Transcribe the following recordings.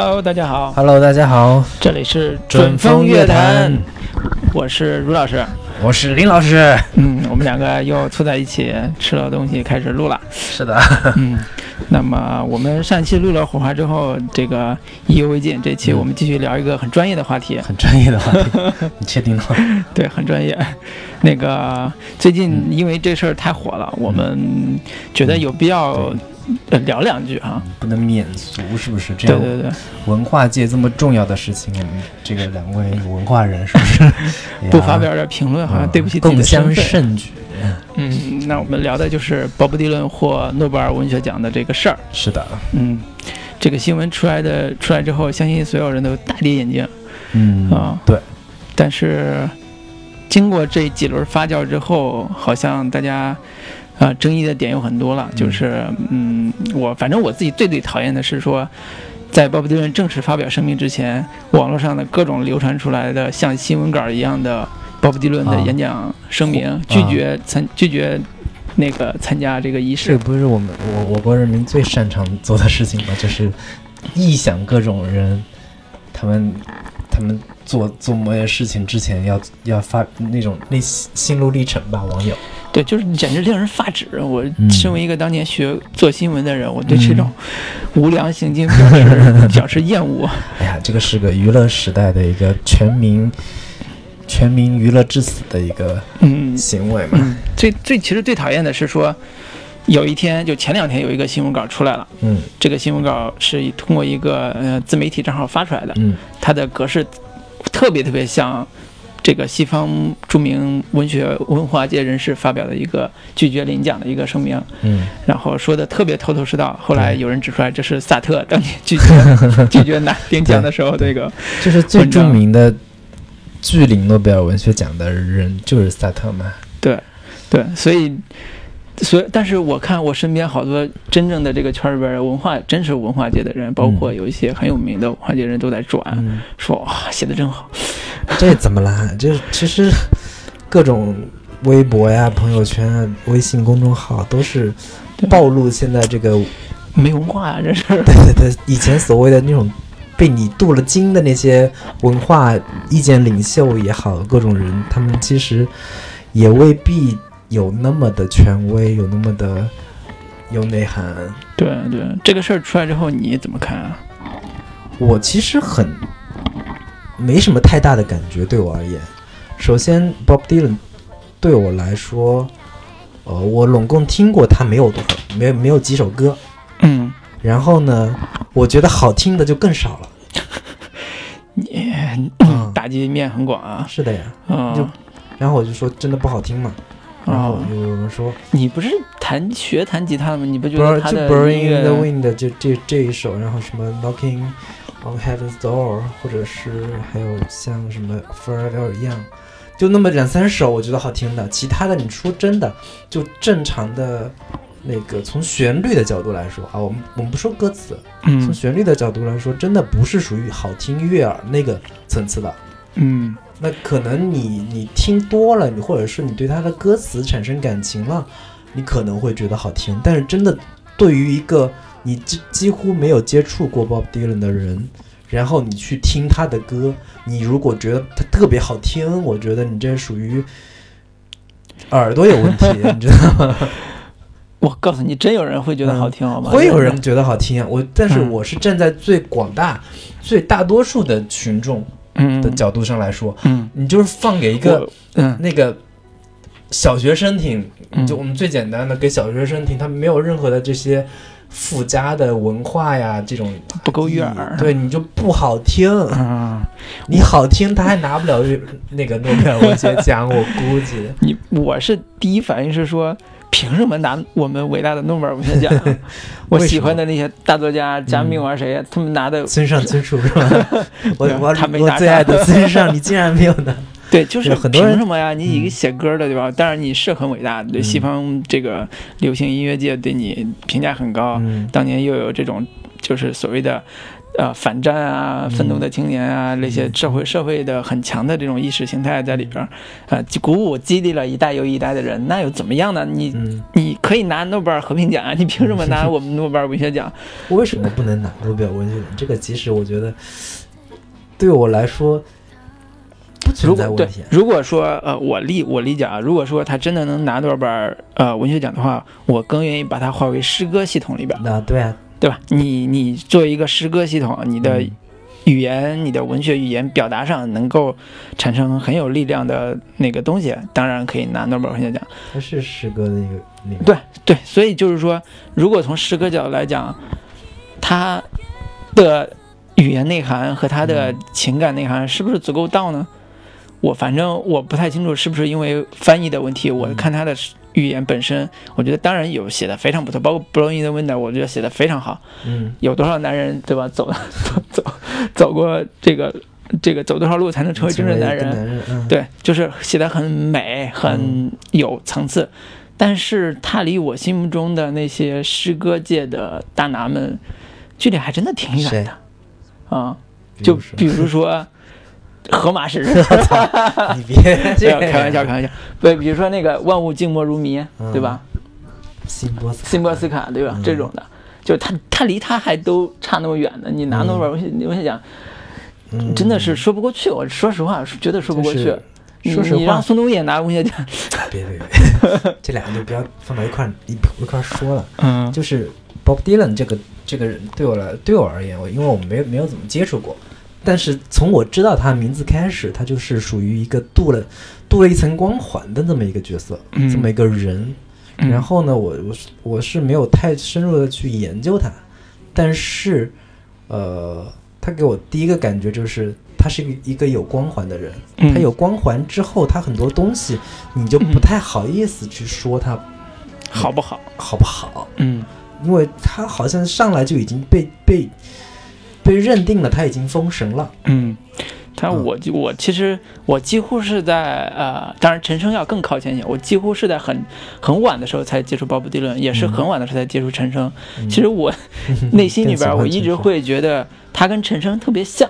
Hello，大家好，Hello，大家好，这里是准风乐坛，我是卢老师。我是林老师。嗯，我们两个又凑在一起吃了东西，开始录了。是的，嗯，那么我们上期录了火花之后，这个意犹未尽，这期我们继续聊一个很专业的话题。很专业的话题，你确定吗？对，很专业。那个最近因为这事儿太火了，我们觉得有必要呃聊两句哈。不能免俗，是不是？这样对对对，文化界这么重要的事情，我们这个两位文化人是不是 不发表点评论，好像对不起自己共襄的身份。盛举。嗯，那我们聊的就是鲍勃迪伦获诺贝尔文学奖的这个事儿。是的，嗯，这个新闻出来的出来之后，相信所有人都大跌眼镜。嗯啊对，但是经过这几轮发酵之后，好像大家啊、争议的点有很多了。就是嗯，我反正我自己最最讨厌的是说。在鲍勃迪伦正式发表声明之前，网络上的各种流传出来的像新闻稿一样的鲍勃迪伦的啊演讲声明，拒绝参拒绝那个参加这个仪式这。不是我们我我国人民最擅长做的事情吗？就是臆想各种人，他们他们做做某些事情之前要要发那种那心心路历程吧，网友。对，就是简直令人发指。我嗯身为一个当年学做新闻的人，我对这种无良行径表示 表示厌恶。哎呀，这个是个娱乐时代的一个全民全民娱乐至死的一个嗯行为嘛。嗯，最最其实最讨厌的是说，有一天就前两天有一个新闻稿出来了，嗯这个新闻稿是通过一个呃自媒体账号发出来的，嗯它的格式特别特别像。这个西方著名文学文化界人士发表的一个拒绝领奖的一个声明，嗯，然后说的特别头头是道。后来有人指出来，这是萨特当年拒绝拒绝拿领奖的时候这个。就是最著名的拒领诺贝尔文学奖的人就是萨特嘛。对，对，所以，所以，但是我看我身边好多真正的这个圈里边的文化，真是文化界的人，包括有一些很有名的文化界人都在转，嗯，说哇写的真好。这怎么啦？这其实各种微博呀、朋友圈啊、微信公众号都是暴露现在这个没文化啊，这是。对对对，以前所谓的那种被你镀了金的那些文化意见领袖也好，各种人，他们其实也未必有那么的权威，有那么的有内涵。对对，这个事儿出来之后你怎么看啊？我其实很没什么太大的感觉，对我而言。首先，Bob Dylan 对我来说，呃，我拢共听过他没有多少，没有没有几首歌。嗯，然后呢，我觉得好听的就更少了。你嗯 打击面很广啊。是的呀。嗯、就然后我就说真的不好听嘛，然后哦有人说你不是弹学弹吉他的吗？你不觉 Burn 得他就的 in the Wind 这这这一首，然后什么 Knocking on Heaven's Door，或者是还有像什么 Forever Young，就那么两三首我觉得好听的，其他的你说真的就正常的。那个从旋律的角度来说啊，我们我们不说歌词，从嗯旋律的角度来说，真的不是属于好听悦耳那个层次的。嗯那可能你你听多了，你或者是你对他的歌词产生感情了，你可能会觉得好听。但是真的对于一个你几几乎没有接触过 Bob Dylan 的人，然后你去听他的歌，你如果觉得他特别好听，我觉得你这属于耳朵有问题，你知道吗？我告诉你，真有人会觉得好听，好吗？会有人觉得好听啊，我但是嗯我是站在最广大、最大多数的群众嗯的角度上来说，嗯你就是放给一个。嗯那个小学生听，嗯就我们最简单的给小学生听，他没有任何的这些附加的文化呀，这种不够悦耳。对你就不好听。嗯，你好听，他还拿不了那个诺贝尔文学奖，我估计。你我是第一反应是说，凭什么拿我们伟大的诺贝尔文学奖？我喜欢的那些大作家，加密玩谁呀？他们拿的村上春树是吧？我我他没拿我最爱的村上，你竟然没有拿。对，就是很多人凭什么呀？你一个嗯写歌的对吧？当然你是很伟大，对嗯西方这个流行音乐界对你评价很高。嗯当年又有这种就是所谓的。呃，反战啊，愤怒的青年啊，那些社会社会的很强的这种意识形态在里边儿，呃，鼓舞激励了一代又一代的人，那又怎么样呢？你你可以拿诺贝尔和平奖啊，你凭什么拿 我们诺贝尔文学奖？我为什么不能拿诺贝尔文学奖？这个其实我觉得，对我来说不存在问题。如果说呃，我理我理解啊，如果说他真的能拿诺贝尔呃文学奖的话，我更愿意把它划为诗歌系统里边。那对啊。对吧？你你作为一个诗歌系统，你的语言、你的文学语言表达上能够产生很有力量的那个东西，当然可以拿诺贝尔文学奖。它是诗歌的一个对对，所以就是说，如果从诗歌角度来讲，它的语言内涵和他的情感内涵是不是足够到呢？我反正我不太清楚，是不是因为翻译的问题？我看他的。语言本身，我觉得当然有写的非常不错，包括《Blowing the Wind》，我觉得写的非常好。嗯，有多少男人对吧？走 走走走过这个这个走多少路才能成为真正男人？对，就是写的很美，很有层次。但是他离我心目中的那些诗歌界的大拿们距离还真的挺远的啊！就比如说。河马是人，你别这样开玩笑，开玩笑。对，比如说那个万物静默如谜，对吧？辛波斯，辛波斯卡，对吧？这种的，就他他离他还都差那么远呢。你拿诺贝尔文学文学奖，真的是说不过去。我说实话，绝对说不过去。说实话，你让宋冬野拿文学奖，别别别，这两个就不要放到一块一一块说了。嗯，就是 Bob Dylan 这个这个人，对我来对我而言，我因为我没没有怎么接触过。但是从我知道他名字开始，他就是属于一个镀了镀了一层光环的这么一个角色，这么一个人。然后呢，我我是我是没有太深入的去研究他，但是，呃，他给我第一个感觉就是他是一个一个有光环的人。他有光环之后，他很多东西你就不太好意思去说他好不好，好不好？嗯，因为他好像上来就已经被被。被认定了，他已经封神了。嗯，他我我其实我几乎是在呃，当然陈升要更靠前一些。我几乎是在很很晚的时候才接触鲍勃迪伦，也是很晚的时候才接触陈升。其实我 内心里边我一直会觉得他跟陈升特别像。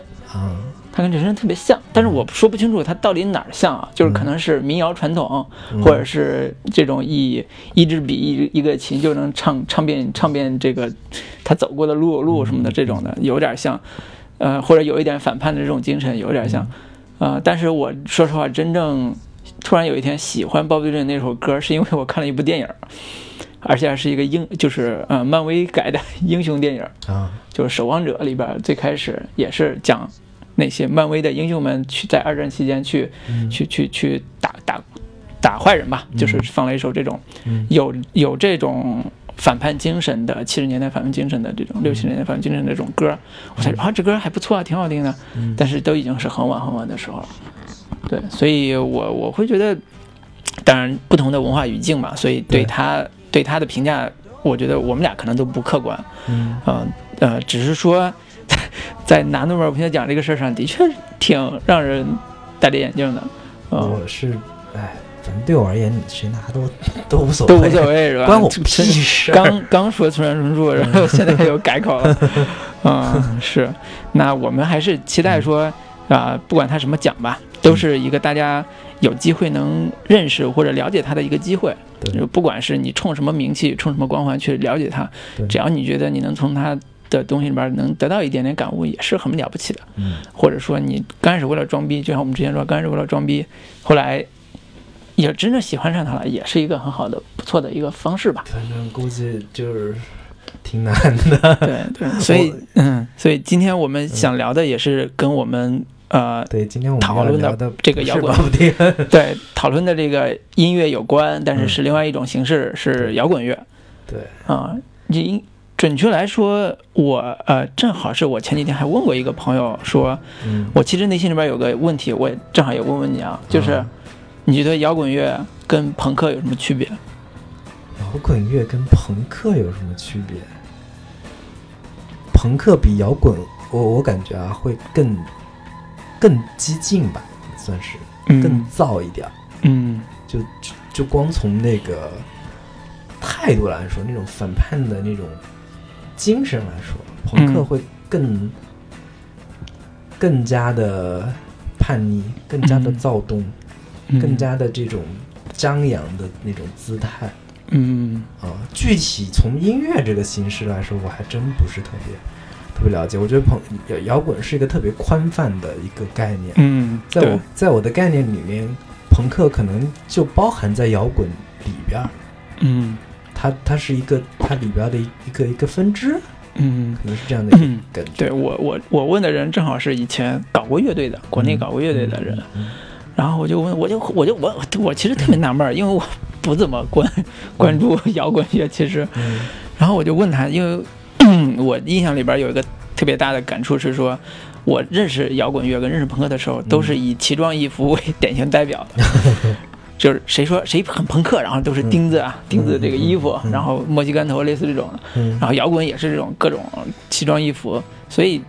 他跟陈升特别像，但是我说不清楚他到底哪儿像啊？就是可能是民谣传统，或者是这种以一支笔一一个琴就能唱唱遍唱遍这个他走过的路路什么的这种的，有点像，呃，或者有一点反叛的这种精神，有点像，呃，但是我说实话，真正突然有一天喜欢鲍勃迪伦那首歌，是因为我看了一部电影，而且还是一个英，就是呃漫威改的 英雄电影啊，就是《守望者》里边最开始也是讲。那些漫威的英雄们去在二战期间去去去去打打打坏人吧，就是放了一首这种有有这种反叛精神的七十年代反叛精神的这种六七十年代反叛精神的这种歌，我才啊这歌还不错啊，挺好听的。但是都已经是很晚很晚的时候了，对，所以我我会觉得，当然不同的文化语境嘛，所以对他对他的评价，我觉得我们俩可能都不客观，嗯。呃，只是说。在拿诺贝尔文学奖这个事儿上的确挺让人戴着眼镜的。我是，哎，反正对我而言，谁拿都都无所谓，都无所谓是吧？关我屁事。刚刚说村上春树，然后现在又改口了。嗯，是。那我们还是期待说啊，不管他什么奖吧，都是一个大家有机会能认识或者了解他的一个机会。就。不管是你冲什么名气，冲什么光环去了解他，只要你觉得你能从他。的东西里边能得到一点点感悟，也是很了不起的。嗯，或者说你刚开始为了装逼，就像我们之前说，刚开始为了装逼，后来也真正喜欢上他了，也是一个很好的、不错的一个方式吧。反正估计就是挺难的。对 对，所以嗯，所以今天我们想聊的也是跟我们呃，对今天我们讨论的这个摇滚，对讨论的这个音乐有关，但是是另外一种形式，是摇滚乐。对啊，你。准确来说，我呃，正好是我前几天还问过一个朋友，说，我其实内心里边有个问题，我也正好也问问你啊，就是，你觉得摇滚乐跟朋克有什么区别？摇滚乐跟朋克有什么区别？朋克比摇滚，我我感觉啊，会更更激进吧，算是更燥一点。嗯，就就光从那个态度来说，那种反叛的那种。精神来说，朋克嗯会更、更加的叛逆，更加的嗯躁动，嗯更加的这种张扬的那种姿态嗯啊。具体从音乐这个形式来说，我还真不是特别特别了解。我觉得朋摇摇滚是一个特别宽泛的一个概念，嗯，在我在我的概念里面，朋克可能就包含在摇滚里边儿。嗯它它是一个它里边的一一个一个分支，嗯。可能是这样的一个嗯，感觉。对我我我问的人正好是以前搞过乐队的，国内搞过乐队的人，嗯，然后我就问，我就我就我我其实特别纳闷儿，因为我不怎么关关注摇滚乐，其实，嗯。然后我就问他，因为 我印象里边有一个特别大的感触是说，我认识摇滚乐跟认识朋克的时候，都是以奇装异服为 典型代表的。就是谁说谁很朋克，然后都是钉子啊，钉子这个衣服，嗯然后墨西干头类似这种的，嗯然后摇滚也是这种各种奇装异服，所以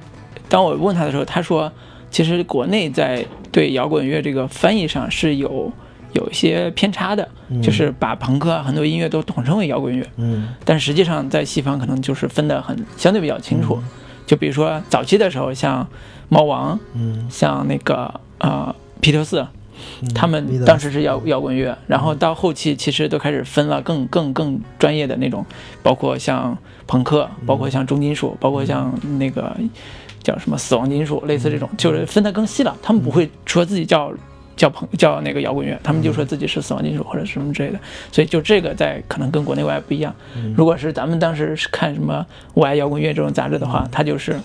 当我问他的时候，他说，其实国内在对摇滚乐这个翻译上是有有一些偏差的，嗯就是把朋克啊很多音乐都统称为摇滚乐，嗯但实际上在西方可能就是分得很相对比较清楚。就比如说早期的时候，像猫王，嗯，像那个呃披头士，嗯他们当时是摇摇滚乐，然后到后期其实都开始分了更更更专业的那种，包括像朋克，包括像重金属，包括像那个叫什么死亡金属，类似这种，就是分得更细了。他们不会说自己叫叫朋叫那个摇滚乐，他们就说自己是死亡金属或者什么之类的。所以就这个在可能跟国内外不一样。嗯如果是咱们当时是看什么《我爱摇滚乐》这种杂志的话，它就是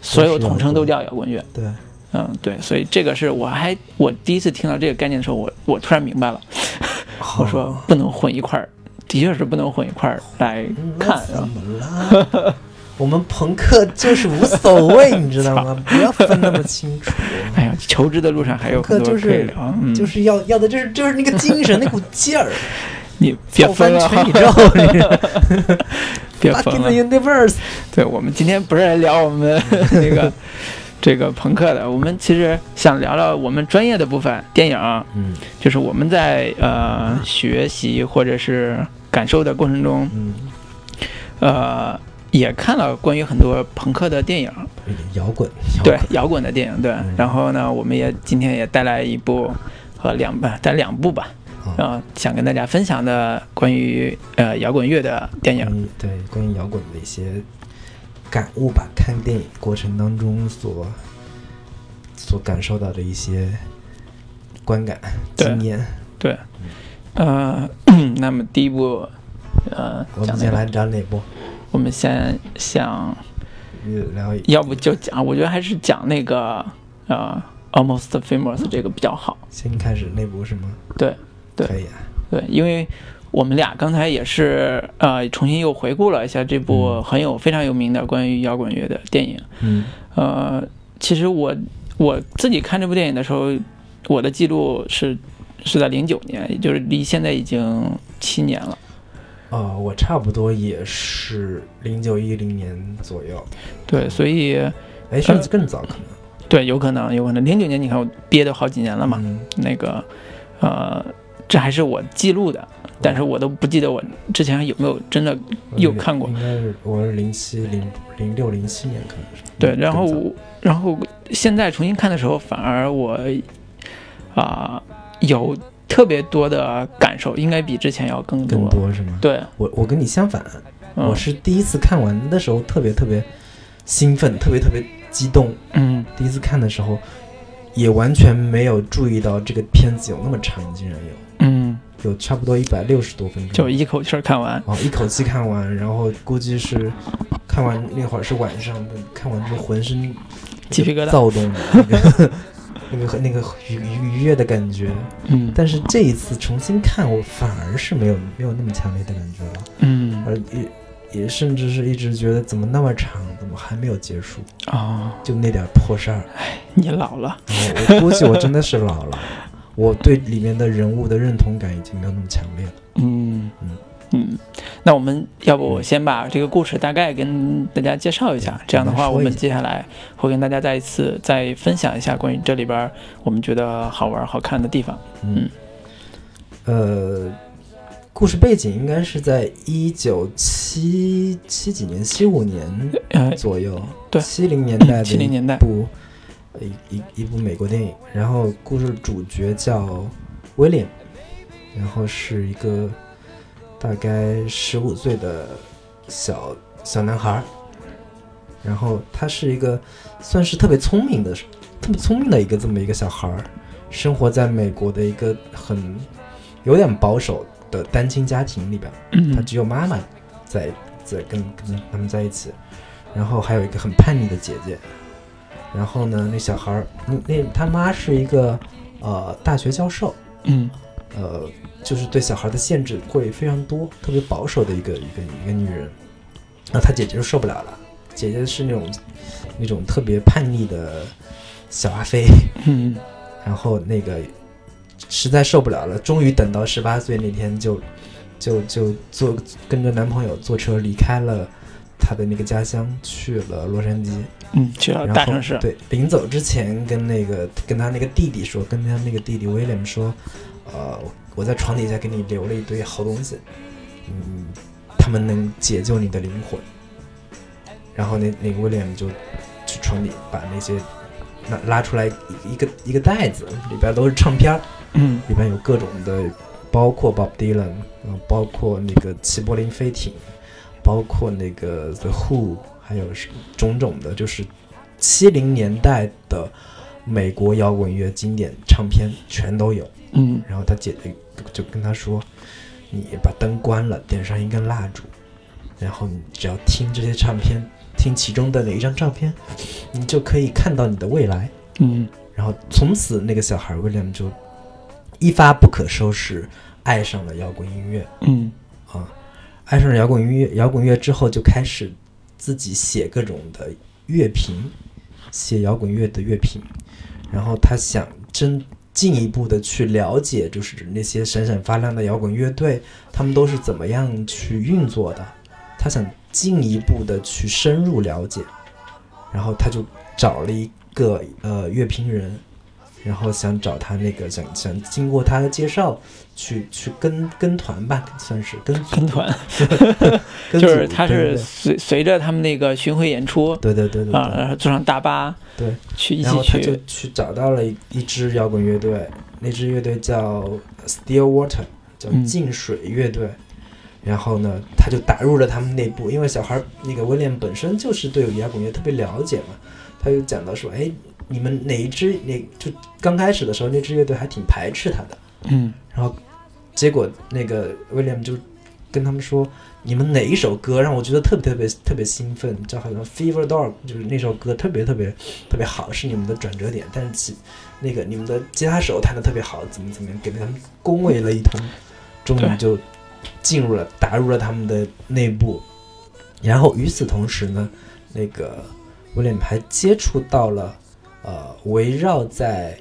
所有统称都叫摇滚乐。对，嗯，对，所以这个是我还我第一次听到这个概念的时候，我我突然明白了，我说不能混一块儿，的确是不能混一块儿来看，怎？么了？我们朋克就是无所谓，你知道吗？不要分那么清楚。哎呀，求知的路上还有很多可以聊，嗯，就是要要的就是就是那个精神，那股劲儿，你别造分了，翻全宇宙别分了 the。universe。对，我们今天不是来聊我们那个这个朋克的，我们其实想聊聊我们专业的部分，电影，嗯。就是我们在呃学习或者是感受的过程中，嗯，呃，也看了关于很多朋克的电影，摇滚，摇对，摇滚的电影，对。嗯。然后呢，我们也今天也带来一部和两部，带两部吧，啊。呃，想跟大家分享的关于呃摇滚乐的电影。对关于摇滚的一些感悟吧，看电影过程当中所所感受到的一些观感、经验。对，呃，那么第一部，呃，我们先来聊哪部？我们先想，聊一要不就讲，我觉得还是讲那个呃，Almost Famous 这个比较好。先开始那部是吗？对对可以啊。对，因为我们俩刚才也是呃重新又回顾了一下这部嗯很有非常有名的关于摇滚乐的电影。嗯呃，其实我我自己看这部电影的时候，我的记录是是在零九年，也就是离现在已经七年了。呃，我差不多也是零九一零年左右，对，所以哎，甚至更早可能。对，有可能，有可能零九年你看我憋都好几年了嘛，嗯那个呃，这还是我记录的，但是我都不记得我之前有没有真的有看过应该是我是零七零零六零七年可能是。对，嗯然后然后现在重新看的时候，反而我啊、有特别多的感受，应该比之前要更多。更多是吗？对，我我跟你相反，嗯我是第一次看完的时候特别特别兴奋，特别特别激动。嗯第一次看的时候，也完全没有注意到这个片子有那么长，竟然有。嗯，有差不多一百六十多分钟，就一口气儿看完。哦一口气看完，然后估计是看完那会儿是晚上，看完之后浑身鸡皮疙瘩躁动的 那个那个那个愉愉愉悦的感觉。嗯。但是这一次重新看，我反而是没有没有那么强烈的感觉了，嗯。而也也甚至是一直觉得怎么那么长，怎么还没有结束，啊，就那点破事儿。哎你老了。我估计我真的是老了，我对里面的人物的认同感已经没有那么强烈了。嗯。嗯。嗯，那我们要不我先把这个故事大概跟大家介绍一下，这样的话，我们接下来会跟大家再一次再分享一下关于这里边儿我们觉得好玩好看的地方。嗯，呃，故事背景应该是在一九七七几年，七五年呃，左右，对七零年代的七零年代一，部呃一一一部美国电影。然后故事主角叫威廉，然后是一个大概十五岁的小小男孩儿，然后他是一个算是特别聪明的、特别聪明的一个这么一个小孩儿，生活在美国的一个很有点保守的单亲家庭里边。他嗯只有妈妈在在跟跟他们在一起，然后还有一个很叛逆的姐姐。然后呢，那小孩儿，那那他妈是一个呃大学教授，嗯呃，就是对小孩的限制会非常多，特别保守的一个一个一个女人。那他姐姐就受不了了，姐姐是那种那种特别叛逆的小阿飞，嗯然后那个实在受不了了，终于等到十八岁那天就就就坐跟着男朋友坐车离开了他的那个家乡，去了洛杉矶。嗯，去了大城市，对，临走之前跟那个跟他那个弟弟说，跟他那个弟弟威廉说，呃，我在床底下给你留了一堆好东西，嗯，他们能解救你的灵魂。然后那那个威廉就去床底把那些拉拉出来一一个一个袋子，里边都是唱片儿，嗯里边有各种的，包括 Bob Dylan，嗯，包括那个齐柏林飞艇，包括那个 The Who，还有是种种的，就是七零年代的美国摇滚乐经典唱片全都有。嗯然后他姐姐就跟他说：“你把灯关了，点上一根蜡烛，然后你只要听这些唱片，听其中的哪一张唱片，你就可以看到你的未来。”嗯然后从此那个小孩威廉就一发不可收拾，爱上了摇滚音乐嗯啊！爱上了摇滚音乐，摇滚乐之后就开始自己写各种的乐评，写摇滚乐的乐评。然后他想真进一步的去了解，就是那些闪闪发亮的摇滚乐队，他们都是怎么样去运作的。他想进一步的去深入了解，然后他就找了一个呃乐评人，然后想找他那个想想经过他的介绍去去跟跟团吧，算是跟跟团，跟就是他是随随着他们那个巡回演出对对对对对。啊，然后坐上大巴对，去一然后他就去，找到了一一支摇滚乐队，那支乐队叫 Stillwater，叫嗯。净水乐队。然后呢，他就打入了他们内部，因为小孩儿那个威廉本身就是对摇滚乐特别了解嘛，他就讲到说，哎，你们哪一支哪就刚开始的时候那支乐队还挺排斥他的，嗯然后结果那个威廉就跟他们说，你们哪一首歌让我觉得特别特别特别兴奋，叫好像 Fever Dog，就是那首歌特别特别特别好，是你们的转折点。但是其那个你们的吉他手弹的特别好，怎么怎么样，给他们恭维了一通，终于就进入了打入了他们的内部。然后与此同时呢，那个威廉还接触到了呃围绕在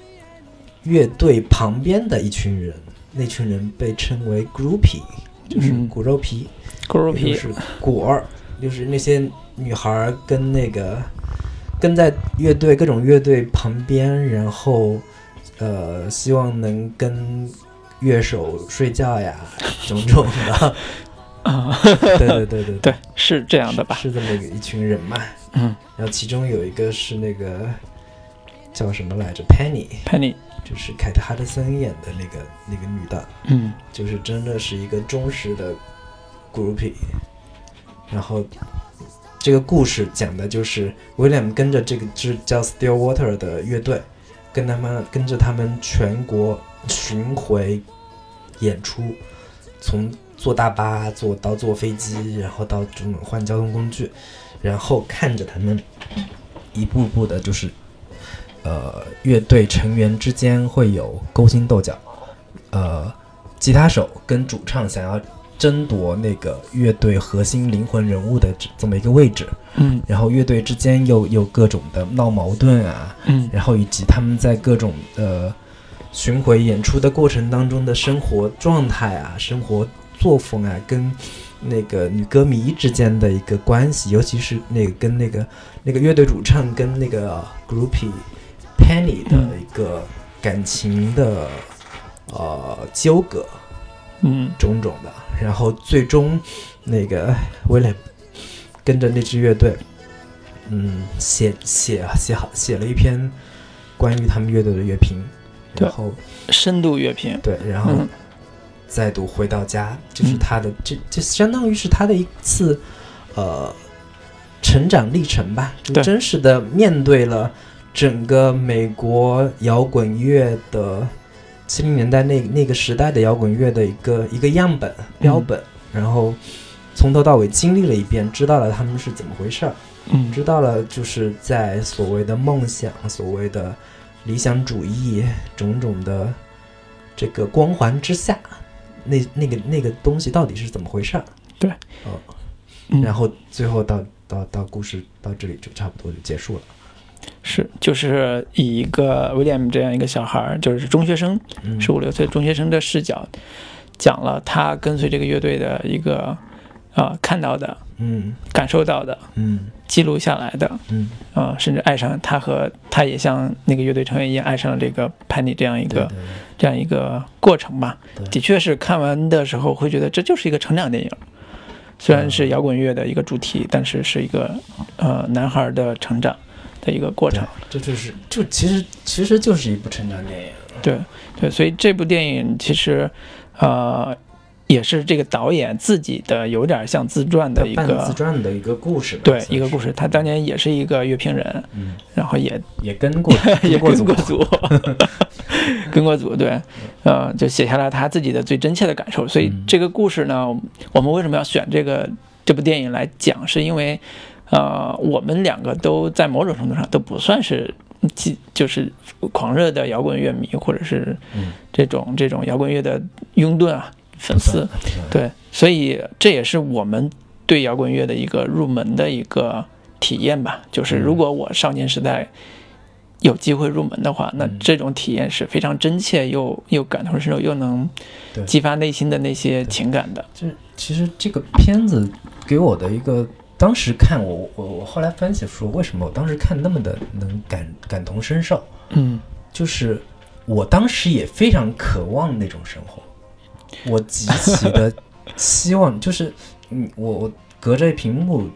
乐队旁边的一群人，那群人被称为 groupie，就是嗯骨肉皮，骨肉皮，也就是果儿，就是那些女孩儿跟那个跟在乐队各种乐队旁边，然后呃，希望能跟乐手睡觉呀，种种的。啊，对对对对对，对，是这样的吧？是这么一群人嘛。嗯然后其中有一个是那个叫什么来着，Penny，，Penny，就是凯特哈德森演的那个那个女的。嗯就是真的是一个忠实的 groupie。然后这个故事讲的就是威廉跟着这个支叫 Stillwater 的乐队，跟他们跟着他们全国巡回演出，从坐大巴坐到坐飞机，然后到这种换交通工具，然后看着他们一步步的，就是呃乐队成员之间会有勾心斗角，呃。吉他手跟主唱想要争夺那个乐队核心灵魂人物的这这么一个位置，嗯。然后乐队之间又有各种的闹矛盾啊，嗯。然后以及他们在各种呃巡回演出的过程当中的生活状态啊、生活作风啊，跟那个女歌迷之间的一个关系，尤其是那个跟那个那个乐队主唱跟那个 groupie Penny 的一个感情的呃纠葛，嗯。种种的，然后最终那个威廉跟着那支乐队，嗯，写写写好写了一篇关于他们乐队的乐评，然后深度乐评，对，然后嗯。再度回到家，就是嗯。他的这这相当于是他的一次呃成长历程吧，就真实的面对了整个美国摇滚乐的七零年代那那个时代的摇滚乐的一个一个样本标本，然后从头到尾经历了一遍，知道了他们是怎么回事儿，嗯。知道了就是在所谓的梦想、所谓的理想主义种种的这个光环之下，那那个那个东西到底是怎么回事儿？对，哦，嗯。然后最后到到到故事到这里就差不多就结束了。是就是以一个 William 这样一个小孩儿，就是中学生，嗯，十五六岁中学生的视角，讲了他跟随这个乐队的一个啊、看到的、嗯。感受到的、嗯。记录下来的嗯，啊、甚至爱上他和他也像那个乐队成员一样爱上了这个潘妮这样一个这样一个过程吧。的确是看完的时候会觉得这就是一个成长电影，虽然是摇滚乐的一个主题，但是是一个呃男孩的成长的一个过程。这就是就其实其实就是一部成长电影。对对，所以这部电影其实呃也是这个导演自己的有点像自传的一个自。传的一个故事吧，对一个故事，他当年也是一个乐评人，嗯，然后也也跟过 也跟过组，跟过组，对，呃，就写下了他自己的最真切的感受。所以嗯这个故事呢，我们为什么要选这个这部电影来讲？是因为，呃，我们两个都在某种程度上都不算是既就是狂热的摇滚乐迷，或者是嗯。这种这种摇滚乐的拥趸啊粉丝，对，所以这也是我们对摇滚乐的一个入门的一个体验吧。就是嗯。如果我少年时代有机会入门的话，那嗯。这种体验是非常真切又又感同身受，又能激发内心的那些情感的。就其实这个片子给我的一个，当时看我我我后来分析说，为什么我当时看那么的能感感同身受，嗯。就是我当时也非常渴望那种生活，我极其的希望，就是嗯，我我隔着屏幕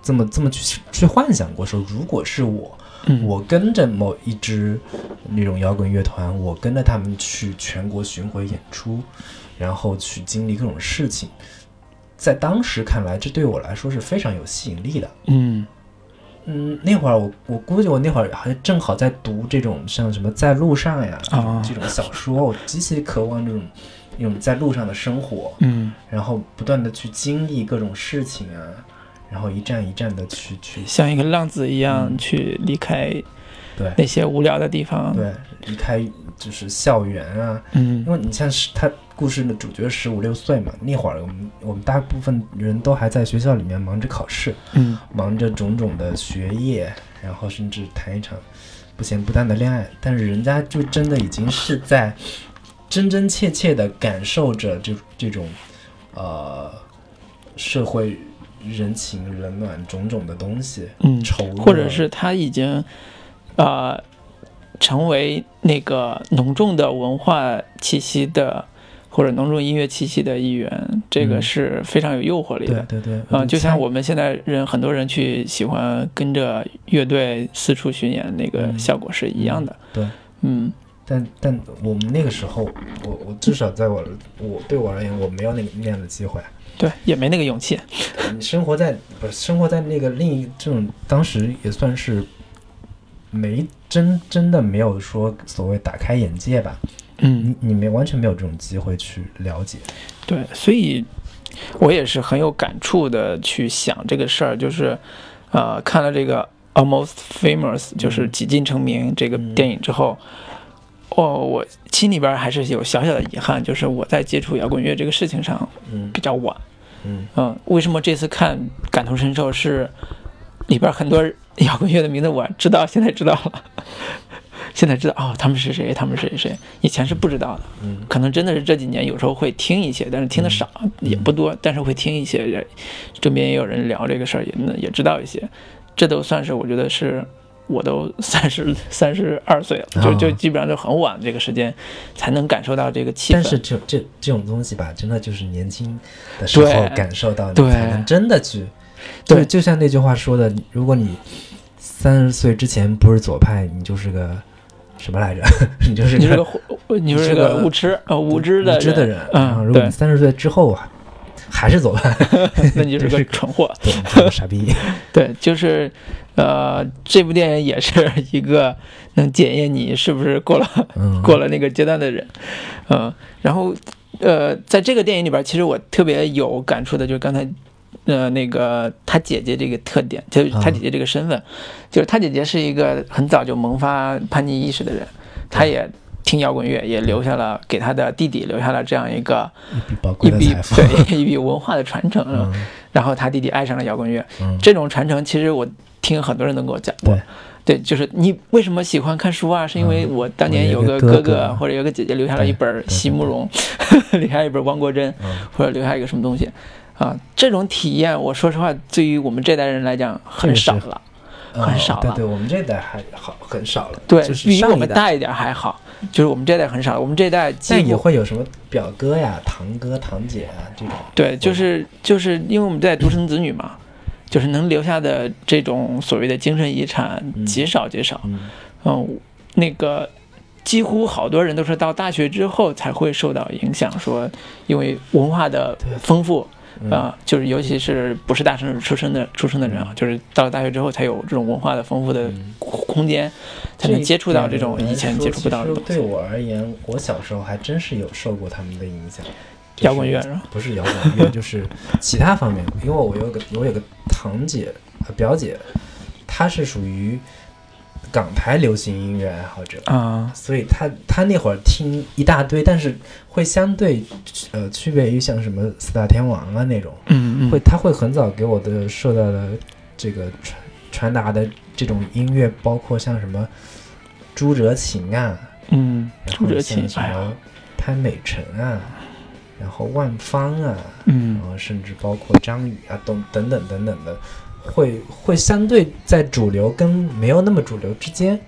这么这么去去幻想过说，如果是我，嗯，我跟着某一支那种摇滚乐团，我跟着他们去全国巡回演出，然后去经历各种事情，在当时看来，这对我来说是非常有吸引力的。嗯。嗯，那会儿我我估计我那会儿好像正好在读这种像什么在路上呀、啊。这种小说，我极其渴望这种那种在路上的生活，嗯，然后不断的去经历各种事情啊，然后一站一站的去去像一个浪子一样嗯。去离开对。那些无聊的地方。对离开就是校园啊，嗯。因为你像是他故事的主角十五六岁嘛，那会儿我们我们大部分人都还在学校里面忙着考试，嗯。忙着种种的学业，然后甚至谈一场不咸不淡的恋爱，但是人家就真的已经是在真真切切的感受着这这种呃社会人情冷暖种种的东西，嗯，愁或者是他已经呃成为那个浓重的文化气息的或者浓重音乐气息的一员，这个嗯是非常有诱惑力的。对对对，嗯、就像我们现在人很多人去喜欢跟着乐队四处巡演，那个嗯效果是一样的。对。嗯但但我们那个时候，我我至少在我我对我而言，我没有那个那样的机会。对，也没那个勇气。你生活在不是生活在那个另一这种，当时也算是没真真的没有说所谓打开眼界吧。嗯，你你没完全没有这种机会去了解。对，所以我也是很有感触的去想这个事儿，就是呃，看了这个《Almost Famous》，就是几近成名这个嗯电影之后。哦，我心里边还是有小小的遗憾，就是我在接触摇滚乐这个事情上嗯比较晚。嗯嗯，为什么这次看感同身受是里边很多 摇滚乐的名字我知道，现在知道了，现在知道哦，他们是谁，他们是谁谁，以前是不知道的，嗯。可能真的是这几年有时候会听一些，但是听的少，也不多，但是会听一些人，周边也有人聊这个事儿，也也知道一些，这都算是我觉得是我都三十 三十二岁了，就就基本上就很晚这个时间才能感受到这个气氛。但是这这这种东西吧，真的就是年轻的时候感受到，你才能真的去。对，就像那句话说的，如果你三十岁之前不是左派，你就是个什么来着？你就是你是个你是个无知啊无知的无知的人。嗯，如果你三十岁之后啊。还是左派，那你就是个蠢货，对，傻逼。对，就是，呃，这部电影也是 一个能检验你是不是过了过了那个阶段的人，嗯。然后，呃，在这个电影里边，其实我特别有感触的，就是刚才，呃，那个他姐姐这个特点，就是他姐姐这个身份，就是他姐姐是一个很早就萌发叛逆意识的人，他也。听摇滚乐也留下了，给他的弟弟留下了这样一个一笔对 一笔文化的传承。然后他弟弟爱上了摇滚乐，这种传承其实我听很多人都跟我讲过。对，就是你为什么喜欢看书啊？是因为我当年有个哥哥或者有个姐姐留下了一本席慕容，留下一本汪国真，或者留下一个什么东西啊？这种体验，我说实话，对于我们这代人来讲很少了。很少了，对对，我们这代还好，很少了。对，比我们大一点还好，就是我们这代很少，我们这代但也会有什么表哥呀、堂哥、堂姐啊这种。对，就是就是因为我们在独生子女嘛，就是能留下的这种所谓的精神遗产极少极少。嗯，那个几乎好多人都是到大学之后才会受到影响，说因为文化的丰富。啊，就是尤其是不是大城市出生的出生的人啊，就是到了大学之后才有这种文化的丰富的空间，才能接触到这种以前接触不到的东西。对我而言，我小时候还真是有受过他们的影响。摇滚乐是？不是摇滚乐，就是其他方面。因为我有个我有个堂姐表姐，她是属于。港台流行音乐爱好者。啊，所以他他那会儿听一大堆，但是会相对呃区别于像什么四大天王啊那种，嗯嗯，会他会很早给我的受到的这个传传达的这种音乐，包括像什么朱哲琴啊，嗯，朱哲琴什么潘美辰啊，然后万芳啊，嗯，然后甚至包括张宇啊，等等等等等的。会会相对在主流跟没有那么主流之间，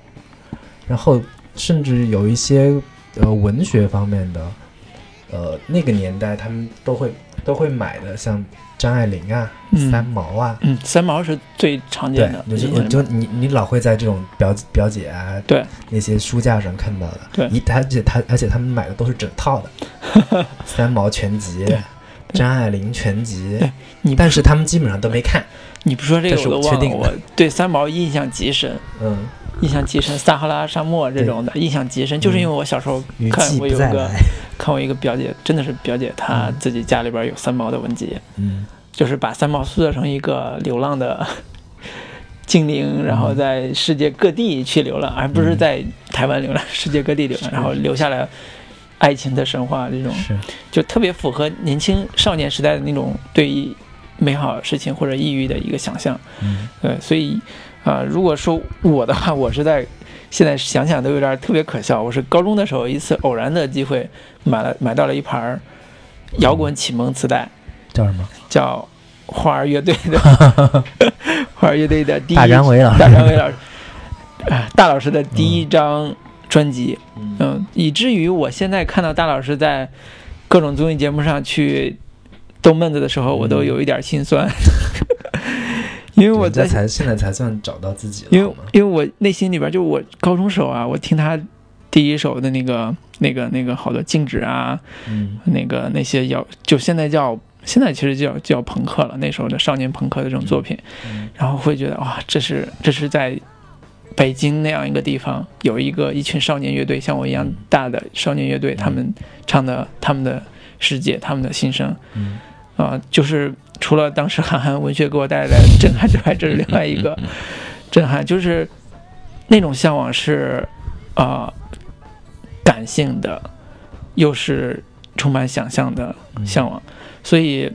然后甚至有一些呃文学方面的，呃那个年代他们都会都会买的，像张爱玲啊、三毛啊，嗯，三毛是最常见的。对，就就你你老会在这种表表姐啊，对那些书架上看到的，对，一而且他而且他们买的都是整套的，三毛全集、张爱玲全集，但是他们基本上都没看。你不说这个我都忘了，我对三毛印象极深，嗯，印象极深，撒哈拉沙漠这种的印象极深，就是因为我小时候看我有个 看我一个表姐，真的是表姐，她自己家里边有三毛的文集，嗯，就是把三毛塑造成一个流浪的 精灵，然后在世界各地去流浪，而不是在台湾流浪，世界各地流浪，然后留下了爱情的神话，这种就特别符合年轻少年时代的那种对于。美好事情或者抑郁的一个想象，嗯，对，所以，啊，如果说我的话，我是在现在想想都有点特别可笑。我是高中的时候一次偶然的机会买了买到了一盘摇滚启蒙磁带，叫什么？叫花儿乐队的 花儿乐队的第一大张伟老师，大张伟老师，大老师的第一张专辑，嗯，以至于我现在看到大老师在各种综艺节目上去。逗闷子的时候，我都有一点心酸，因为我在才现在才算找到自己了。因为因为我内心里边，就我高中时候啊，我听他第一首的那个那个那个好多静止啊，嗯，那个那些要就现在叫现在其实叫叫朋克了，那时候的少年朋克的这种作品，然后会觉得哇，这是这是在北京那样一个地方，有一个一群少年乐队，像我一样大的少年乐队，他们唱的他们的世界，他们的心声，嗯。啊，就是除了当时韩寒文学给我带来的震撼之外，这是另外一个震撼，就是那种向往是啊感性的，又是充满想象的向往，所以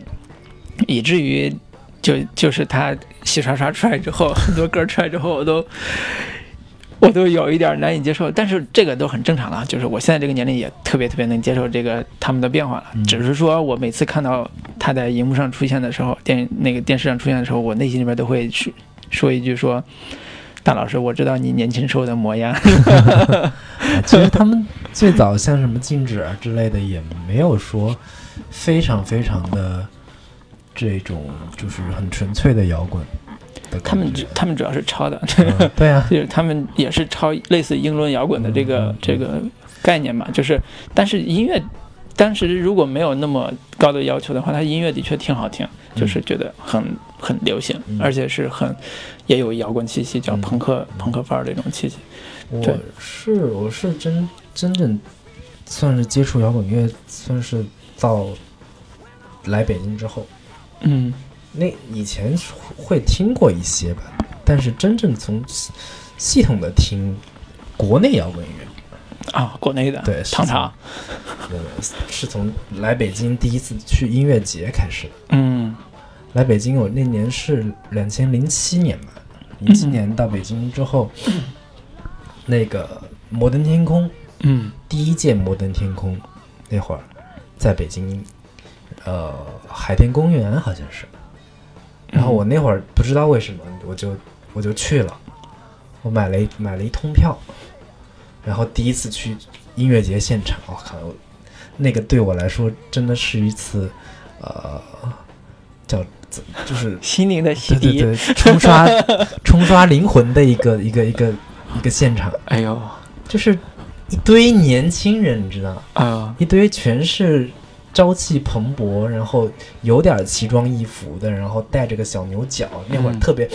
以至于就就是他洗刷刷出来之后，很多歌出来之后，我都。我都有一点难以接受，但是这个都很正常了。就是我现在这个年龄也特别特别能接受这个他们的变化了。只是说我每次看到他在荧幕上出现的时候，电那个电视上出现的时候，我内心里边都会说说一句说，大老师，我知道你年轻时候的模样。啊 其实他们最早像什么禁止啊之类的，也没有说非常非常的这种就是很纯粹的摇滚。他们只他们主要是抄的，嗯对啊，就是他们也是抄类似英伦摇滚的这个、这个概念嘛，就是但是音乐当时如果没有那么高的要求的话，它音乐的确挺好听，就是觉得很很流行，嗯。而且是很也有摇滚气息，叫嗯。朋克、朋克范儿这种气息。我是我是真真正算是接触摇滚乐，算是到来北京之后，嗯那以前会听过一些吧，但是真正从系系统的听国内摇滚乐，啊，国内的对是唐朝，呃，是从来北京第一次去音乐节开始的。嗯来北京，我那年是两千零七年吧，零七年到北京之后，那个摩登天空嗯第一届摩登天空那会儿，在北京，呃，海淀公园好像是。然后我那会儿不知道为什么，我就我就去了，我买了一买了一通票，然后第一次去音乐节现场，我靠，那个对我来说真的是一次，呃，叫就是 心灵的洗涤。对对对，冲刷 冲刷灵魂的一个一个一个一个现场，哎呦，就是一堆年轻人，你知道，啊一堆全是朝气蓬勃，然后有点奇装异服的，然后带着个小牛角，那会儿嗯特别。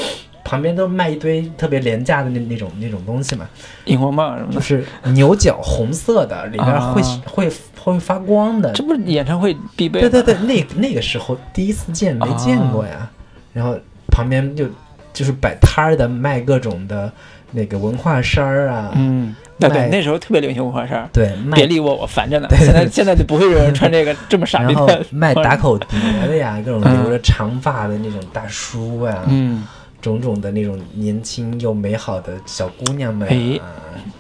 旁边都卖一堆特别廉价的那那种那种东西嘛，荧光棒什么的，就是牛角红色的，里边会、啊会会发光的。这不是演唱会必备吗？对对对，那那个时候第一次见没见过呀。然后旁边就就是摆摊儿的卖各种的那个文化衫儿啊，嗯，对对，那时候特别流行文化衫儿。对，别理我，我烦着呢。现在现在就不会有人穿这个这么傻逼然后 的。卖打口碟的呀，各种嗯留着长发的那种大叔呀，嗯，种种的那种年轻又美好的小姑娘们哎啊，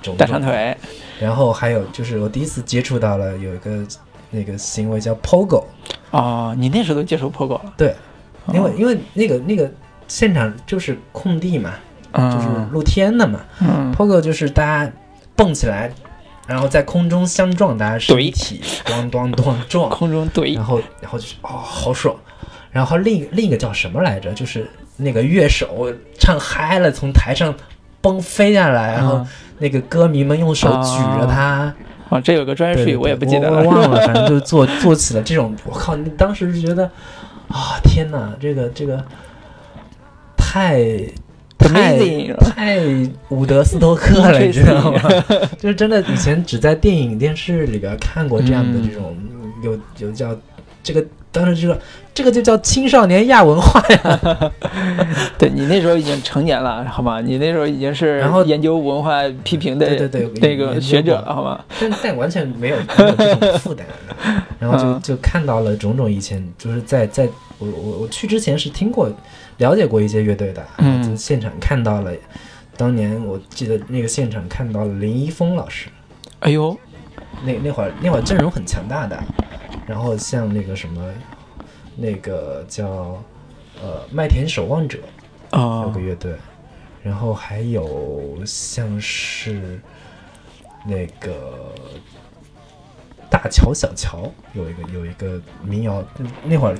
种。大长腿，然后还有就是我第一次接触到了有一个那个行为叫 POGO，哦，你那时候都接触 POGO 了？对，哦，因为因为那个那个现场就是空地嘛，嗯。就是露天的嘛。嗯，POGO 就是大家蹦起来，然后在空中相撞，大家身怼体咣咣咣撞，空中怼然后然后就是哦好爽，然后另另一个叫什么来着？就是那个乐手唱嗨了，从台上崩飞下来，然后嗯那个歌迷们用手举着他，啊，这有个专业对对术语我也不记得了。我忘了，反正就做做起了这种，我靠！你当时就觉得啊，天哪，这个这个太。太太伍德斯托克了，你知道吗？就是真的，以前只在电影、电视里边看过这样的这种，嗯有有叫这个，当时就说这个就叫青少年亚文化呀。对你那时候已经成年了，好吗？你那时候已经是然后研究文化批评的对对对那个学者了，好吗？但但完全没有没有这种负担，然后就嗯 就看到了种种以前就是在在我我我去之前是听过了解过一些乐队的，嗯就现场看到了，当年我记得那个现场看到了林一峰老师，哎呦，那那会儿那会儿阵容很强大的，然后像那个什么那个叫呃麦田守望者啊。有哦个，乐队，然后还有像是那个大乔小乔有一个有一个民谣，那会儿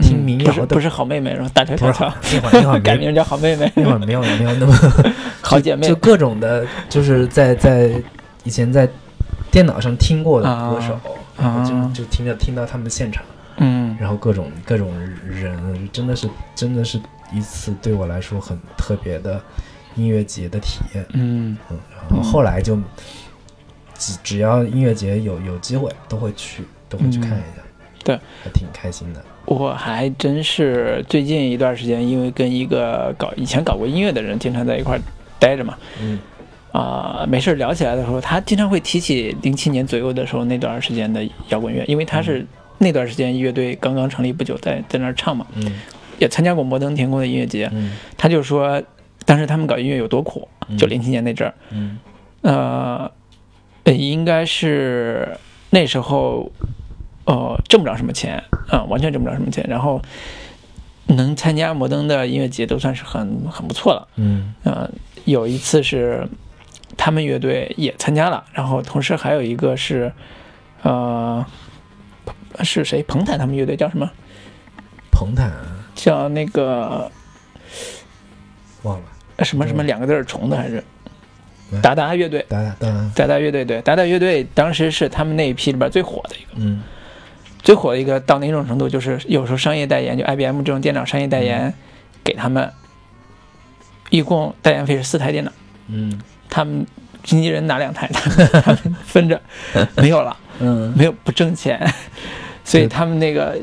听嗯民谣的不是不是好妹妹是吧？大乔不是乔那会儿那会儿 改名叫好妹妹，那会儿没有没有那么 好姐妹。就各种的，就是在在以前在电脑上听过的歌手，然后啊就就听着听到他们现场，嗯。然后各种各种人，真的是真的是一次对我来说很特别的音乐节的体验。嗯。嗯，然后后来就只只要音乐节有有机会都会去，都会去看一下，嗯。对，还挺开心的。我还真是最近一段时间，因为跟一个搞以前搞过音乐的人经常在一块儿待着嘛，嗯啊、没事儿聊起来的时候，他经常会提起零七年左右的时候那段时间的摇滚乐，因为他是那段时间乐队刚刚成立不久，在在那儿唱嘛，嗯。也参加过摩登天空的音乐节，嗯。他就说当时他们搞音乐有多苦，嗯。就零七年那阵儿，嗯。呃，呃应该是那时候，呃，挣不着什么钱，啊、完全挣不着什么钱，然后能参加摩登的音乐节都算是很很不错了，嗯。呃，有一次是他们乐队也参加了，然后同时还有一个是呃是谁？彭坦他们乐队叫什么？彭坦叫那个忘了，什么什么两个字儿重的还是？嗯。达达乐队？达达达，达。达乐队对，达达乐队当时是他们那一批里边最火的一个，嗯。最火的一个到那种程度，就是有时候商业代言，就 IBM 这种电脑商业代言，给他们一共代言费是四台电脑，嗯他们经纪人拿两台，他 们他们分着 没有了，嗯。没有不挣钱，所以他们那个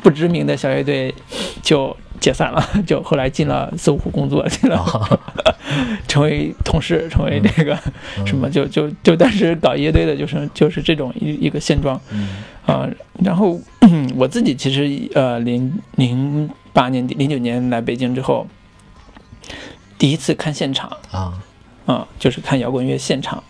不知名的小乐队就解散了，就后来进了搜狐工作去了，成为同事，成为这个什么，就就就当时搞乐队的，就是就是这种一一个现状。嗯。啊、然后 我自己其实呃零零八年底零九年来北京之后，第一次看现场。啊啊、就是看摇滚乐现场，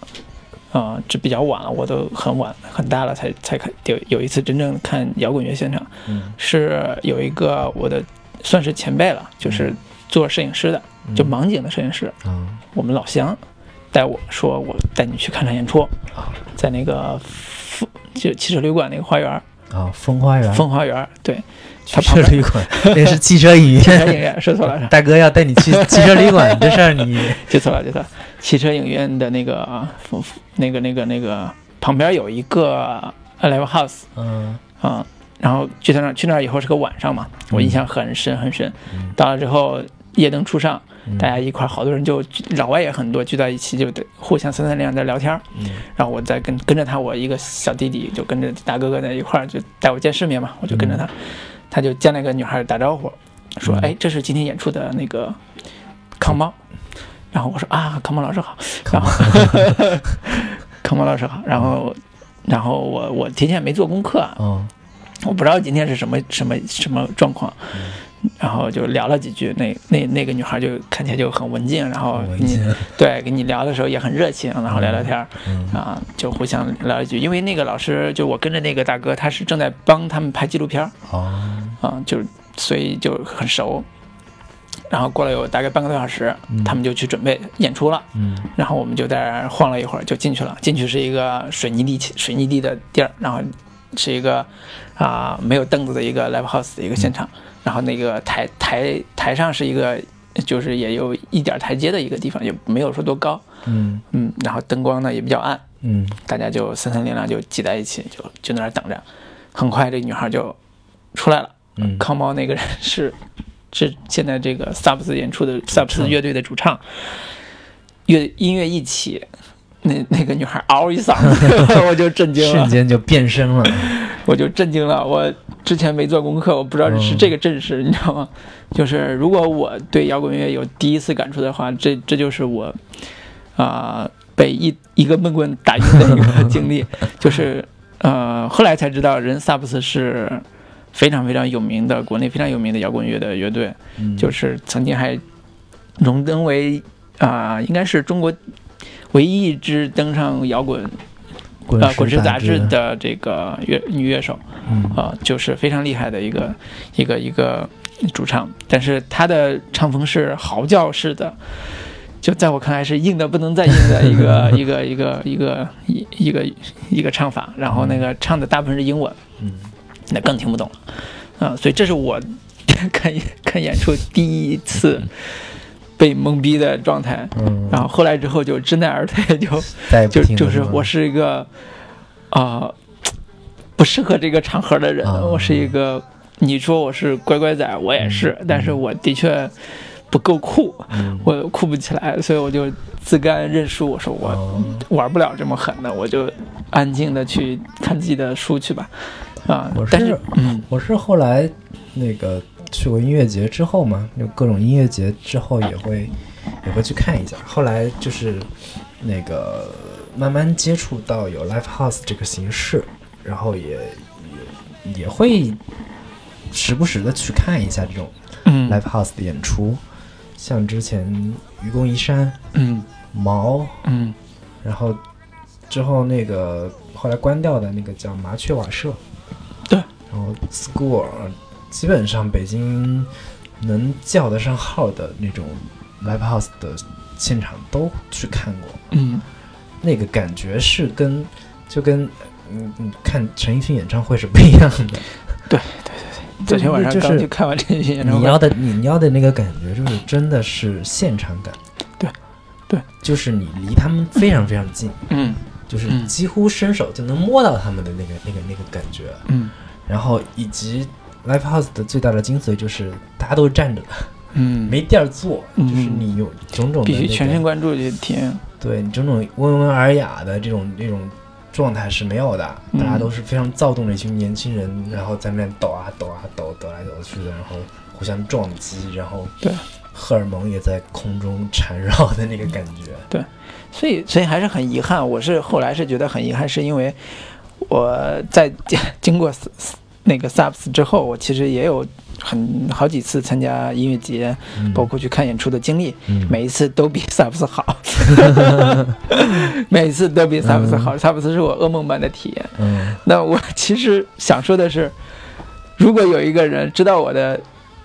啊、这比较晚了，我都很晚很大了才才看有有一次真正看摇滚乐现场，嗯是有一个我的算是前辈了，就是做摄影师的，就盲井的摄影师，啊我们老乡带我说，我带你去看场演出，啊在那个风就汽车旅馆那个花园，啊风花园，风花园，对，汽车旅馆，那是汽车影院 汽车院。影院说错了，大哥要带你去汽车旅馆这事儿，你记错了，记错了。汽车影院的那个啊那个那个那个旁边有一个 live house 嗯。啊、然后去到那儿去那儿以后是个晚上嘛，我印象很深很深。到了之后夜灯初上，大家一块儿好多人就老外也很多聚在一起，就得互相三三两两在聊天然后我再跟跟着他，我一个小弟弟就跟着大哥哥在一块儿，就带我见世面嘛，我就跟着他，他就见那个女孩打招呼，说：“嗯哎，这是今天演出的那个康猫。”然后我说：“啊，康猫老师好。”然后 康猫老师好。然后，然后我我提前没做功课，嗯我不知道今天是什么什么什么状况，然后就聊了几句。那那那个女孩就看起来就很文静，然后你 对跟你聊的时候也很热情，然后聊聊天儿。嗯啊，就互相聊一句，因为那个老师就我跟着那个大哥，他是正在帮他们拍纪录片儿哦啊，就所以就很熟。然后过了有大概半个多小时，他们就去准备演出了，嗯然后我们就在那儿晃了一会儿就进去了。进去是一个水泥地水泥地的地儿，然后是一个啊、没有凳子的一个 live house 的一个现场，然后那个台台台上是一个就是也有一点台阶的一个地方，也没有说多高，嗯。嗯，然后灯光呢也比较暗，嗯。大家就三三两两就挤在一起，就就在那儿等着。很快，这女孩就出来了。嗯。康猫那个人是是现在这个萨布斯演出的萨布斯乐队的主唱，乐音乐一起，那那个女孩嗷一嗓子，我就震惊了，瞬间就变身了。我就震惊了。我之前没做功课，我不知道是这个阵势，你知道吗？就是如果我对摇滚乐有第一次感触的话，这这就是我啊、被一一个闷棍打晕的一个 经历，就是呃后来才知道，人萨布斯是非常非常有名的，国内非常有名的摇滚乐的乐队，嗯就是曾经还荣登为啊、应该是中国唯一一支登上摇滚滚呃滚石杂志志，的这个乐女乐手嗯。啊、就是非常厉害的一个一个一个主唱，但是她的唱风是嚎叫式的。就在我看来是硬的不能再硬的一个 一个一个一个一一个一个唱法，然后那个唱的大部分是英文，嗯。那更听不懂了啊、所以这是我 看看演出第一次被懵逼的状态。嗯，然后后来之后就知难而退，就就就是我是一个啊、不适合这个场合的人，啊。我是一个你说我是乖乖仔，我也是，但是我的确不够酷，嗯。我酷不起来，所以我就自甘认输，我说我哦。玩不了这么狠的，我就安静的去看自己的书去吧。啊我，但是是嗯。我是后来那个去过音乐节之后嘛，就各种音乐节之后也会也会去看一下。后来就是那个慢慢接触到有 live house 这个形式，然后也也也会时不时的去看一下这种嗯。live house 的演出，像之前愚公移山、嗯。毛，嗯。然后之后那个后来关掉的那个叫麻雀瓦舍，对，然后 school 基本上北京能叫得上号的那种 live house 的现场都去看过，嗯。那个感觉是跟就跟嗯嗯看陈奕迅演唱会是不一样的。对 对对对。昨天晚上就是刚去看完陈奕迅演唱会，你要的你要的那个感觉，就是真的是现场感。对对，就是你离他们非常非常近，嗯就是嗯几乎伸手就能摸到他们的那个那个那个感觉。嗯。然后以及 live house 的最大的精髓就是大家都是站着的，嗯，没地儿坐，嗯就是你有种种的、那个、必须全神贯注去听。对你种种温文尔雅的这种这种状态是没有的，嗯大家都是非常躁动的一群年轻人，然后在那边抖啊抖啊抖，抖来抖去的，然后互相撞击，然后对荷尔蒙也在空中缠绕的那个感觉。对所以，所以还是很遗憾。我是后来是觉得很遗憾，是因为我在经过 s- s- 那个 SUPS 之后，我其实也有很好几次参加音乐节，嗯包括去看演出的经历，嗯每一次都比 SUPS 好，每一次都比 SUPS 好。SUPS 是我噩梦般的体验。嗯 那我其实想说的是，如果有一个人知道我的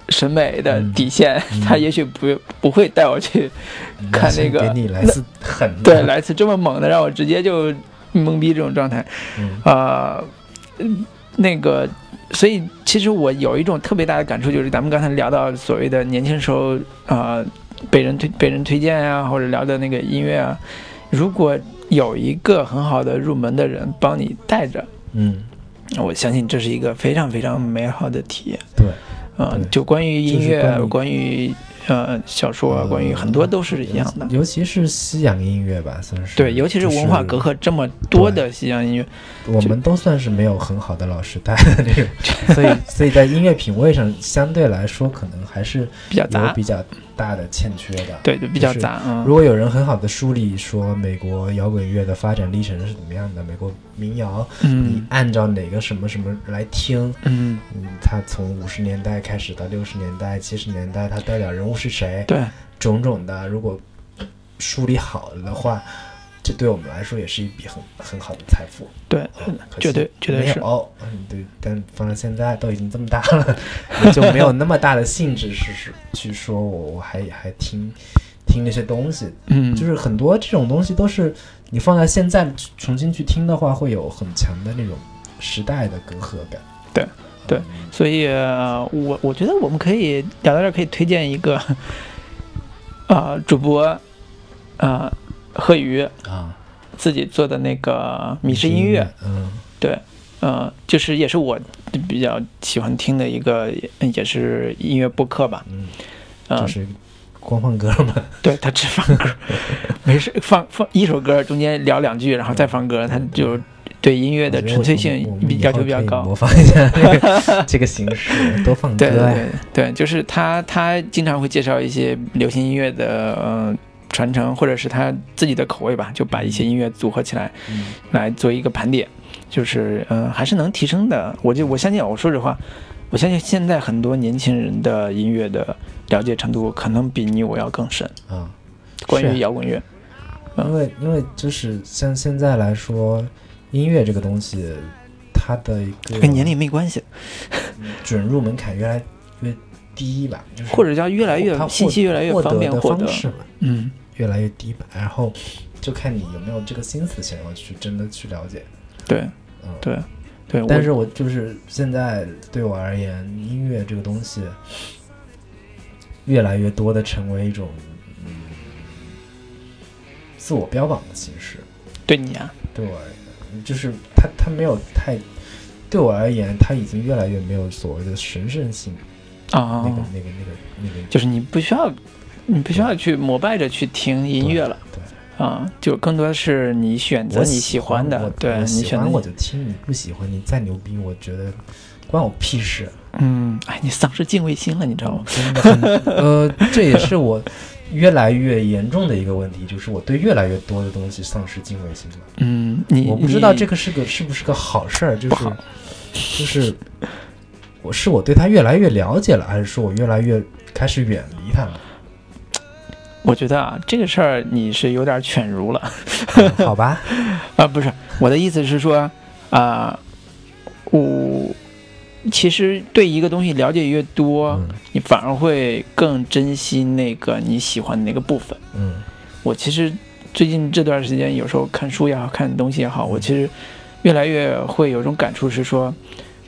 审美的底线，嗯他也许不不会带我去看那个给你来次狠的，对，来次这么猛的，让我直接就懵逼这种状态。嗯呃，嗯那个，所以其实我有一种特别大的感触，就是咱们刚才聊到所谓的年轻时候啊、呃被人推被人推荐啊、或者聊的那个音乐啊，如果有一个很好的入门的人帮你带着，嗯，我相信这是一个非常非常美好的体验。对，嗯、对就关于音乐，就是关于呃小说关于很多都是一样的。尤其是西洋音乐吧，算是对，尤其是文化隔阂这么多的西洋音乐，我们都算是没有很好的老师带的那种，所以所以在音乐品味上相对来说，可能还是有比较有，比较大的欠缺的。对对，比较就是杂，嗯，如果有人很好的梳理说美国摇滚乐的发展历程是怎么样的，美国民谣，嗯你嗯按照哪个什么什么来听，嗯，嗯，它从五十年代开始到六十年代、七十年代，它代表人物是谁，对，种种的，如果梳理好了的话，这对我们来说也是一笔很很好的财富。对，嗯绝对绝对是，嗯，对，但放到现在都已经这么大了，也就没有那么大的兴致是是去说我我还还听听那些东西，嗯，就是很多这种东西都是你放在现在重新去听的话，会有很强的那种时代的隔阂感。对对嗯所以呃我我觉得我们可以聊到这儿，可以推荐一个啊、主播啊贺宇啊，自己做的那个米氏音乐，，嗯对，呃，就是也是我比较喜欢听的一个，也是音乐播客吧，嗯，嗯、就是光放歌嘛，对他只放歌，没事放放一首歌，中间聊两句，然后再放歌，他就对音乐的纯粹性比要求比较高模。仿一下 这个这个形式，多放歌。对对对对，就是他他经常会介绍一些流行音乐的呃传承，或者是他自己的口味吧，就把一些音乐组合起来嗯来做一个盘点，就是嗯、呃还是能提升的。我就我相信，我说实话，我相信现在很多年轻人的音乐的了解程度可能比你我要更深。啊，关于摇滚乐，嗯因为因为就是像现在来说，音乐这个东西，它的一个跟年龄没关系，准入门槛越来越低吧，就是或者叫越来越信息越来越方便得的获得方。式嘛，嗯，越来越低吧。然后就看你有没有这个心思想要去真的去了解。对嗯，对对。但是我就是现在对我而言，音乐这个东西越来越多的成为一种嗯自我标榜的形式。对你啊，对我而言，就是它它没有太对我而言，它已经越来越没有所谓的神圣性。啊、那个那个那个那个，就是你不需要，你不需要去膜拜着去听音乐了对，啊，就更多的是你选择你喜欢的，我对你喜欢选择我就听，你不喜欢你再牛逼，我觉得关我屁事。嗯，哎，你丧失敬畏心了，你知道吗？真的很呃，这也是我越来越严重的一个问题，就是我对越来越多的东西丧失敬畏心了。嗯，你我不知道这个是个是不是个好事儿，就是就是我是我对他越来越了解了，还是说我越来越开始远离他了？我觉得啊，这个事儿你是有点犬儒了。好吧，啊，不是我的意思是说啊、我其实对一个东西了解越多，嗯。你反而会更珍惜那个你喜欢的那个部分。嗯。我其实最近这段时间，有时候看书也好看东西也好，我其实越来越会有种感触，是说，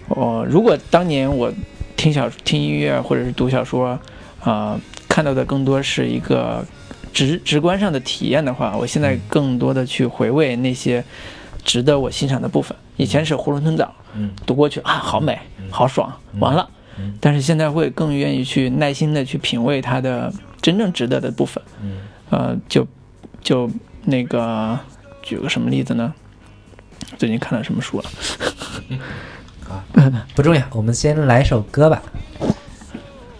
哦，如果当年我听小听音乐或者是读小说，啊、看到的更多是一个直直观上的体验的话，我现在更多的去回味那些值得我欣赏的部分。以前是囫囵吞枣，嗯读过去啊，好美，好爽，完了。嗯但是现在会更愿意去耐心的去品味它的真正值得的部分。嗯呃，就就那个举个什么例子呢？最近看了什么书了？啊不重要，我们先来一首歌吧，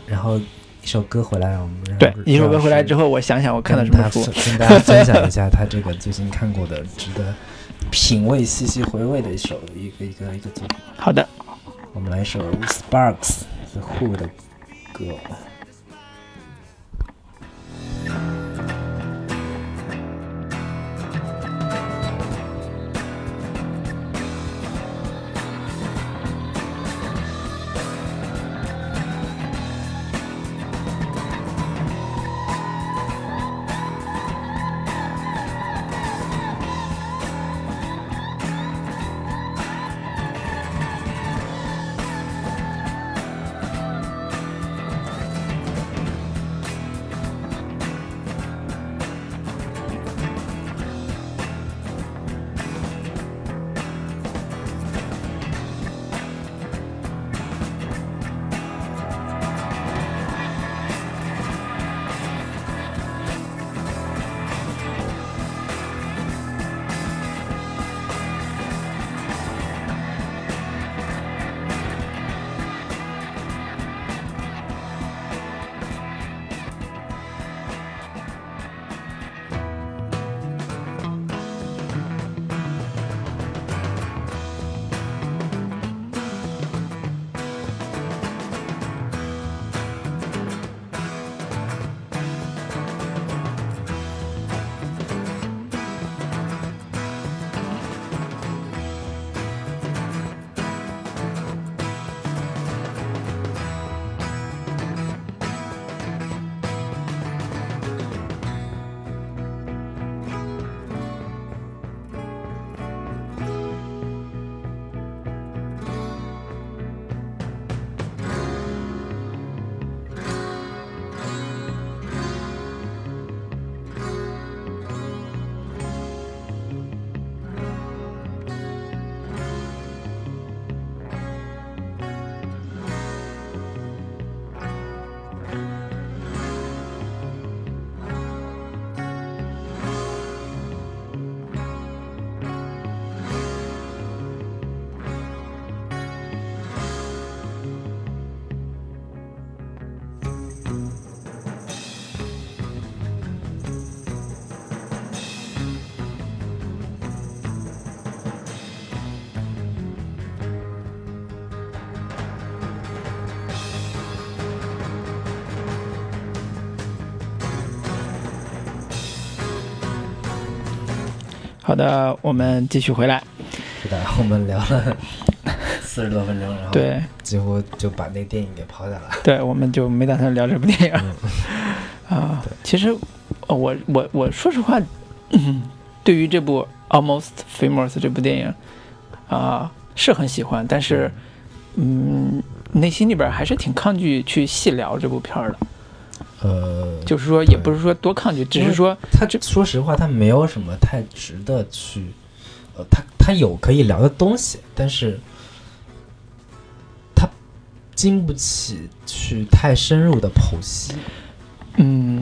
然后一首歌回来，我们让对，一首歌回来之后后，我想想我看了什么书。跟大家 分享一下他这个最近看过的值得品味、细细回味的一首一个一个一个作品。好的，我们来一首 Sparks The Who 的歌。好的，我们继续回来。是的，我们聊了 四十多分钟，然后对几乎就把那电影给抛下了。对，我们就没打算聊这部电影。嗯 啊，其实呃我我我说实话，嗯，对于这部《Almost Famous》这部电影啊、是很喜欢，但是嗯，内心里边还是挺抗拒去细聊这部片儿的。呃，就是说，也不是说多抗拒，只是说他说实话，他没有什么太值得去，呃，他他有可以聊的东西，但是他经不起去太深入的剖析。嗯，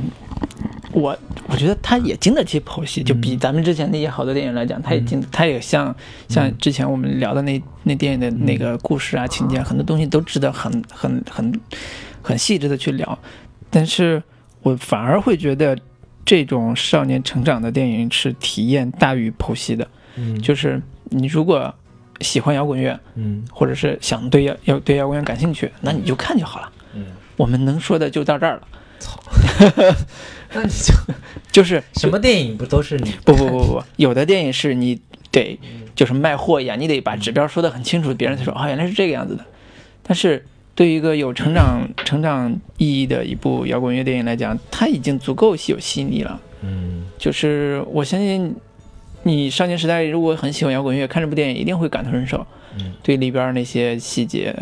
我我觉得他也经得起剖析，就比咱们之前那些好多电影来讲，他也经，他也像像之前我们聊的那那电影的那个故事啊、情节啊，很多东西都值得很很很很细致的去聊。但是我反而会觉得，这种少年成长的电影是体验大于剖析的。嗯就是你如果喜欢摇滚乐，嗯或者是想对摇要对摇滚乐感兴趣，那你就看就好了。嗯，我们能说的就到这儿了，操，那你就 就是什么电影不都是你不不不不，有的电影是你得就是卖货一样，你得把指标说得很清楚，别人才说哦原来是这个样子的。但是对于一个有成长成长意义的一部摇滚乐电影来讲，它已经足够有吸引力了。嗯。就是我相信你少年时代如果很喜欢摇滚乐，看这部电影一定会感同身受，嗯。对里边那些细节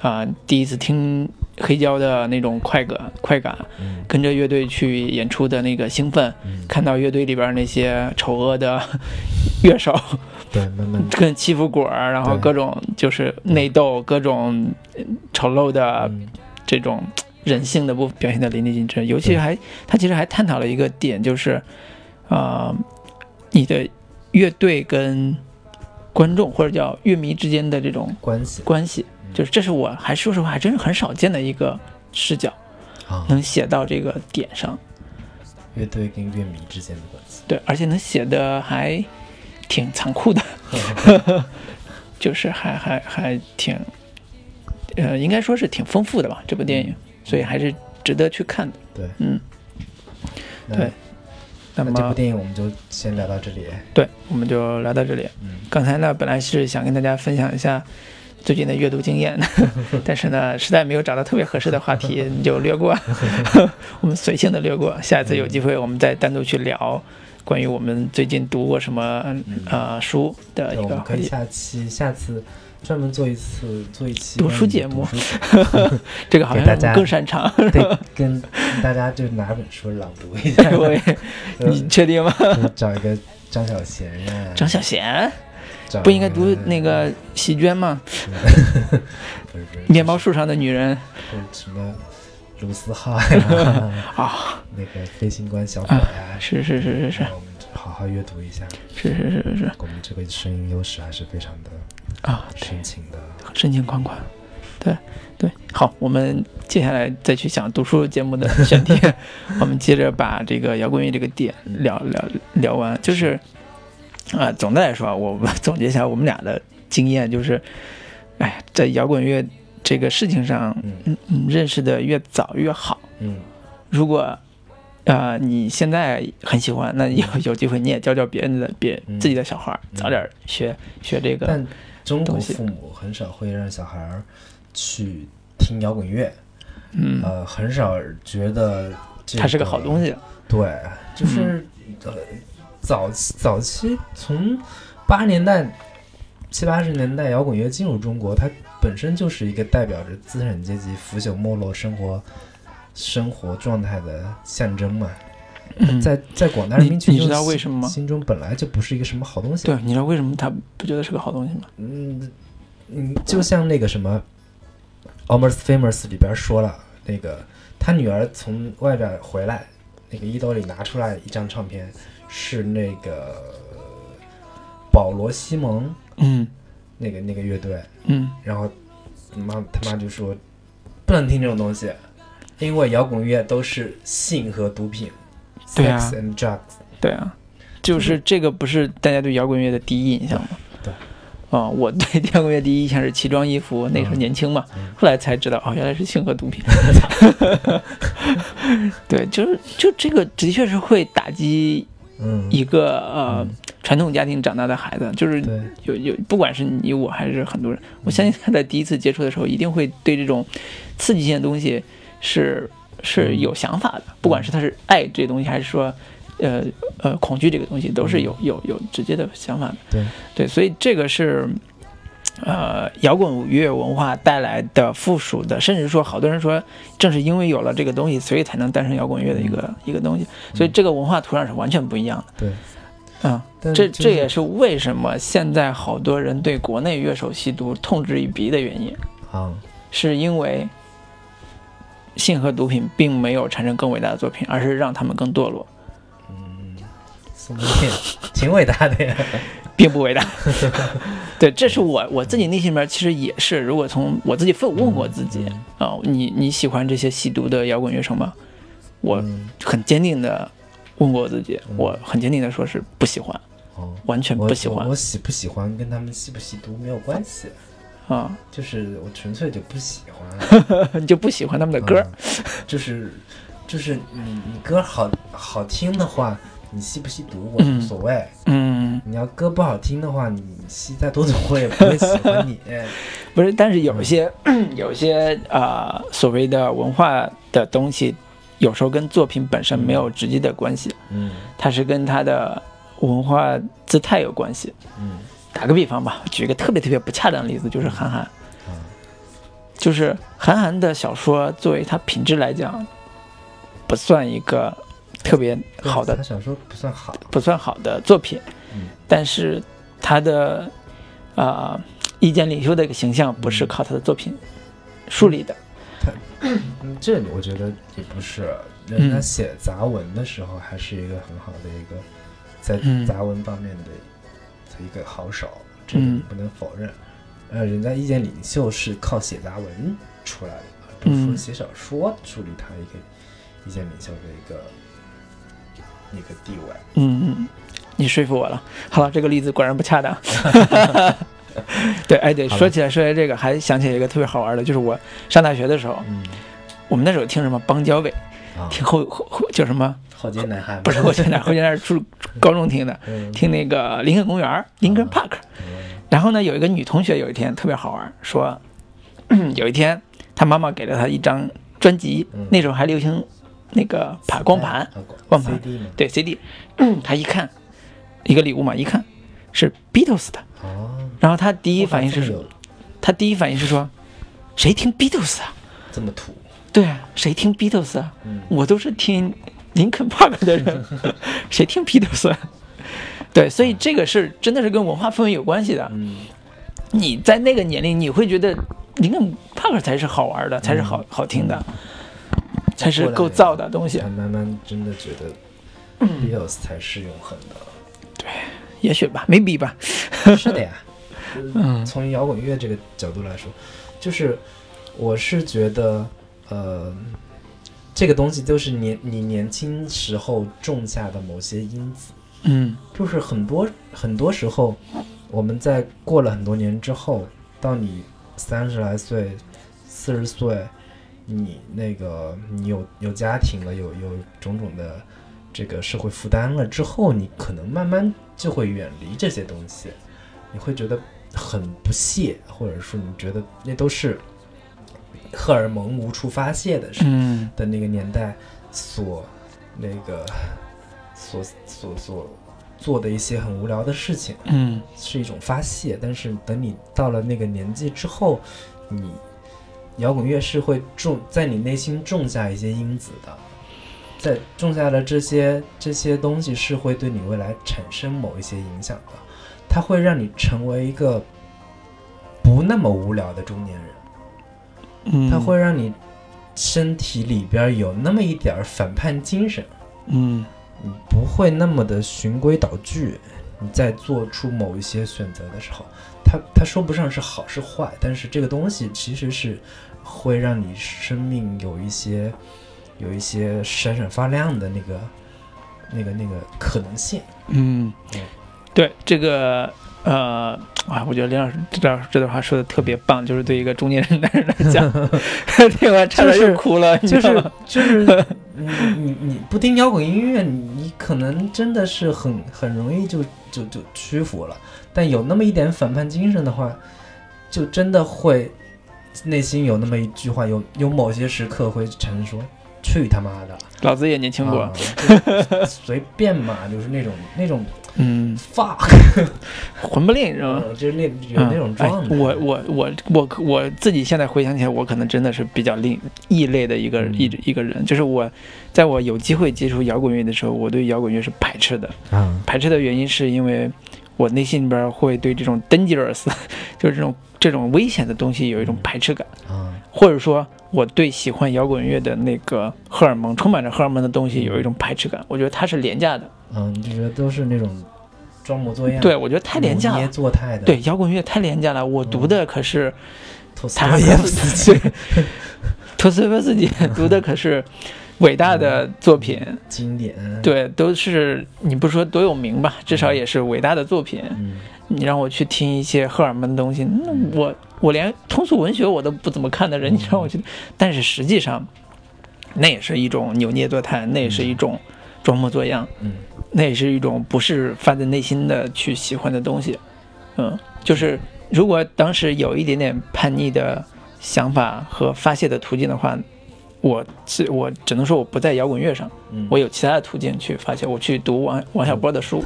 啊、第一次听黑胶的那种快感快感，嗯。跟着乐队去演出的那个兴奋，嗯，看到乐队里边那些丑恶的 乐手对，慢慢。跟欺负果儿，然后各种就是内斗，各种呃丑陋的嗯。这种人性的部分表现的淋漓尽致。尤其还他其实还探讨了一个点，就是啊、呃你的乐队跟观众或者叫乐迷之间的这种关系。关系，嗯就是这是我还说实话还真是很少见的一个视角，啊，能写到这个点上。乐队跟乐迷之间的关系。对，而且能写的还挺残酷的，就是还还还挺，呃，应该说是挺丰富的吧，这部电影，所以还是值得去看的。对，嗯，对那么这部电影我们就先聊到这里。对，我们就聊到这里。嗯刚才呢，本来是想跟大家分享一下最近的阅读经验，但是呢，实在没有找到特别合适的话题，你就略过，我们随性的略过。下一次有机会，我们再单独去聊关于我们最近读过什么呃书的对，我们可以一个话题。下期下次专门做一次做一期读书节目这个好像我更擅长。对，跟跟大家就拿本书朗读一下，我也你确定吗？找一个张小娴呀，张小娴找不应该读那个席绢吗？面包树上的女人什么卢思浩呀，啊，那个飞行官小伙呀，是是是是是我们好好阅读一下。是是是是是我们这个声音优势还是非常的啊，深情的。深情款款。对对，好，我们接下来再去想读书节目的选题，我们接着把这个摇滚乐这个点聊聊聊完。就是啊、总的来说啊，我总结一下我们俩的经验，就是，哎，在摇滚乐这个事情上，嗯嗯嗯，认识的越早越好。嗯如果呃你现在很喜欢，那有有机会你也教教别人的别嗯自己的小孩儿，嗯早点学学这个。但中国父母很少会让小孩儿去听摇滚乐，嗯，呃，很少觉得这它是个好东。西。对，就是、呃，早期早期从八十年代、七八十年代摇滚乐进入中国，它本身就是一个代表着资产阶级腐朽没落生活生活状态的象征嘛。嗯，在在广大人民群众你你知道为什么吗心中本来就不是一个什么好东西。对，你知道为什么他不觉得是个好东西吗？嗯嗯，就像那个什么《Almost Famous》里边说了，那个他女儿从外边回来，那个衣兜里拿出来一张唱片，是那个保罗·西蒙嗯那个那个乐队，嗯然后妈他妈就说不能听这种东西，因为摇滚乐都是性和毒品对啊，sex and drugs。对啊，就是这个不是大家对摇滚乐的第一印象吗？对。啊、我对摇滚乐第一印象是奇装异服，那时候嗯年轻嘛，嗯后来才知道哦，原来是性和毒品。对，就是就这个的确是会打击嗯，一个呃嗯传统家庭长大的孩子，就是，有有，不管是你我还是很多人，我相信他在第一次接触的时候，一定会对这种刺激性的东西是是有想法的，不管是他是爱这东西，还是说呃呃恐惧这个东西，都是有有有直接的想法的。对。对，所以这个是。呃，摇滚乐文化带来的附属的，甚至说，好多人说，正是因为有了这个东西，所以才能诞生摇滚乐的一个、一个东西。所以这个文化土壤是完全不一样的。对，嗯，这就是这也是为什么现在好多人对国内乐手吸毒痛之以鼻的原因，啊，是因为性和毒品并没有产生更伟大的作品，而是让他们更堕落，嗯，挺伟大的呀。并不伟大。对，这是我我自己内心里面其实也是，如果从我自己问问我自己啊、你你喜欢这些吸毒的摇滚乐手吗？我嗯很坚定的问过我自己，嗯我很坚定的说是不喜欢，哦，完全不喜欢我我喜不喜欢跟他们吸不吸毒没有关系，啊，就是我纯粹就不喜欢你 就不喜欢他们的歌。嗯就是就是你你歌好好听的话，你吸不吸毒我嗯。无所谓。嗯，你要歌不好听的话，你吸再多毒我也不会喜欢你。不是，但是有一些 有一些呃所谓的文化的东西，有时候跟作品本身没有直接的关系，嗯。它是跟它的文化姿态有关系。嗯。打个比方吧，举一个特别特别不恰当的例子，就是韩寒，嗯。就是韩寒的小说作为它品质来讲，不算一个特别好的他小说不算好，不算好的作品，嗯。但是他的啊、意见领袖的一个形象不是靠他的作品树立的。嗯，这我觉得也不是，嗯。人家写杂文的时候还是一个很好的一个在嗯。杂文方面的的一个好手，这个嗯。你不能否认。呃，人家意见领袖是靠写杂文出来的，而不是说嗯写小说树立他一个意见领袖的一个一个地位。嗯嗯，你说服我了。好了，这个例子果然不恰当。对，哎，对，说起来说起来这个，还想起来一个特别好玩的，就是我上大学的时候，嗯我们那时候听什么邦交委，啊，听后后后叫什么？后街男孩不是后街男孩后现在是初高中听的，嗯听那个林肯公园林肯 Park。嗯然后呢，有一个女同学有一天特别好玩，说 有一天她妈妈给了她一张专辑，嗯那时候还流行那个盘光盘，啊光盘，对 CD，他一看一个礼物嘛，一看是 Beatles 的，哦，然后他第一反应是这么有她第一反应是说，谁听 Beatles 啊？这么土，对啊，谁听 Beatles 啊？嗯我都是听林肯 Park 的人，谁听 Beatles 啊？对，所以这个是真的是跟文化氛围有关系的。嗯你在那个年龄，你会觉得林肯 Park 才是好玩的，才是好好听的，才是构造的东西才。慢慢真的觉得嗯 Beatles 才是永恒的。对也许吧，maybe 吧。是的呀，嗯从摇滚乐这个角度来说，就是我是觉得，呃，这个东西就是年你年轻时候种下的某些因子，嗯就是很多很多时候，我们在过了很多年之后，到你三十来岁、四十岁，你那个你有有家庭了，有有种种的这个社会负担了之后，你可能慢慢就会远离这些东西，你会觉得很不屑，或者说你觉得那都是荷尔蒙无处发泄的时嗯的那个年代所那个所所所做的一些很无聊的事情，嗯是一种发泄。但是等你到了那个年纪之后，你摇滚乐是会种在你内心种下一些因子的，在种下的这些这些东西是会对你未来产生某一些影响的，它会让你成为一个不那么无聊的中年人。嗯，它会让你身体里边有那么一点反叛精神，嗯你不会那么的循规蹈矩。你在做出某一些选择的时候，它它说不上是好是坏，但是这个东西其实是会让你生命有一些有一些闪闪发亮的那个那个那个可能性。嗯嗯，对这个呃啊，我觉得林老师这段这段话说的特别棒，就是对一个中年人男人来讲，听完差点又哭了，你就是就是 你你你不听摇滚音乐，你你可能真的是很很容易就就就屈服了。但有那么一点反叛精神的话，就真的会内心有那么一句话，有有某些时刻会产生说：“去他妈的！”老子也年轻过随便嘛，就是那种那种嗯，fuck，混不吝是吧？嗯就是那有那种状态。哎、我我我我我自己现在回想起来，我可能真的是比较另异类的一个、嗯一一个人。就是我，在我有机会接触摇滚乐的时候，我对摇滚乐是排斥的。嗯，排斥的原因是因为我内心里边会对这种 dangerous，就是这种这种危险的东西有一种排斥感，啊，或者说我对喜欢摇滚乐的那个荷尔蒙充满着荷尔蒙的东西有一种排斥感。我觉得它是廉价的，嗯，你就觉得都是那种装模作样，对我觉得太廉价了。做态的，对，摇滚乐太廉价了。我读的可是托斯塔托耶夫斯基。托斯托耶夫斯基读的可是伟大的作品，经典，，对，都是你不说多有名吧，至少也是伟大的作品。嗯。你让我去听一些荷尔蒙的东西，那我我连通俗文学我都不怎么看的人，你让我去，但是实际上，那也是一种扭捏作态，那也是一种装模作样，嗯。那也是一种不是发自内心的去喜欢的东西。嗯，就是如果当时有一点点叛逆的想法和发泄的途径的话，我只我只能说我不在摇滚乐上，嗯我有其他的途径去发泄。我去读王王小波的书，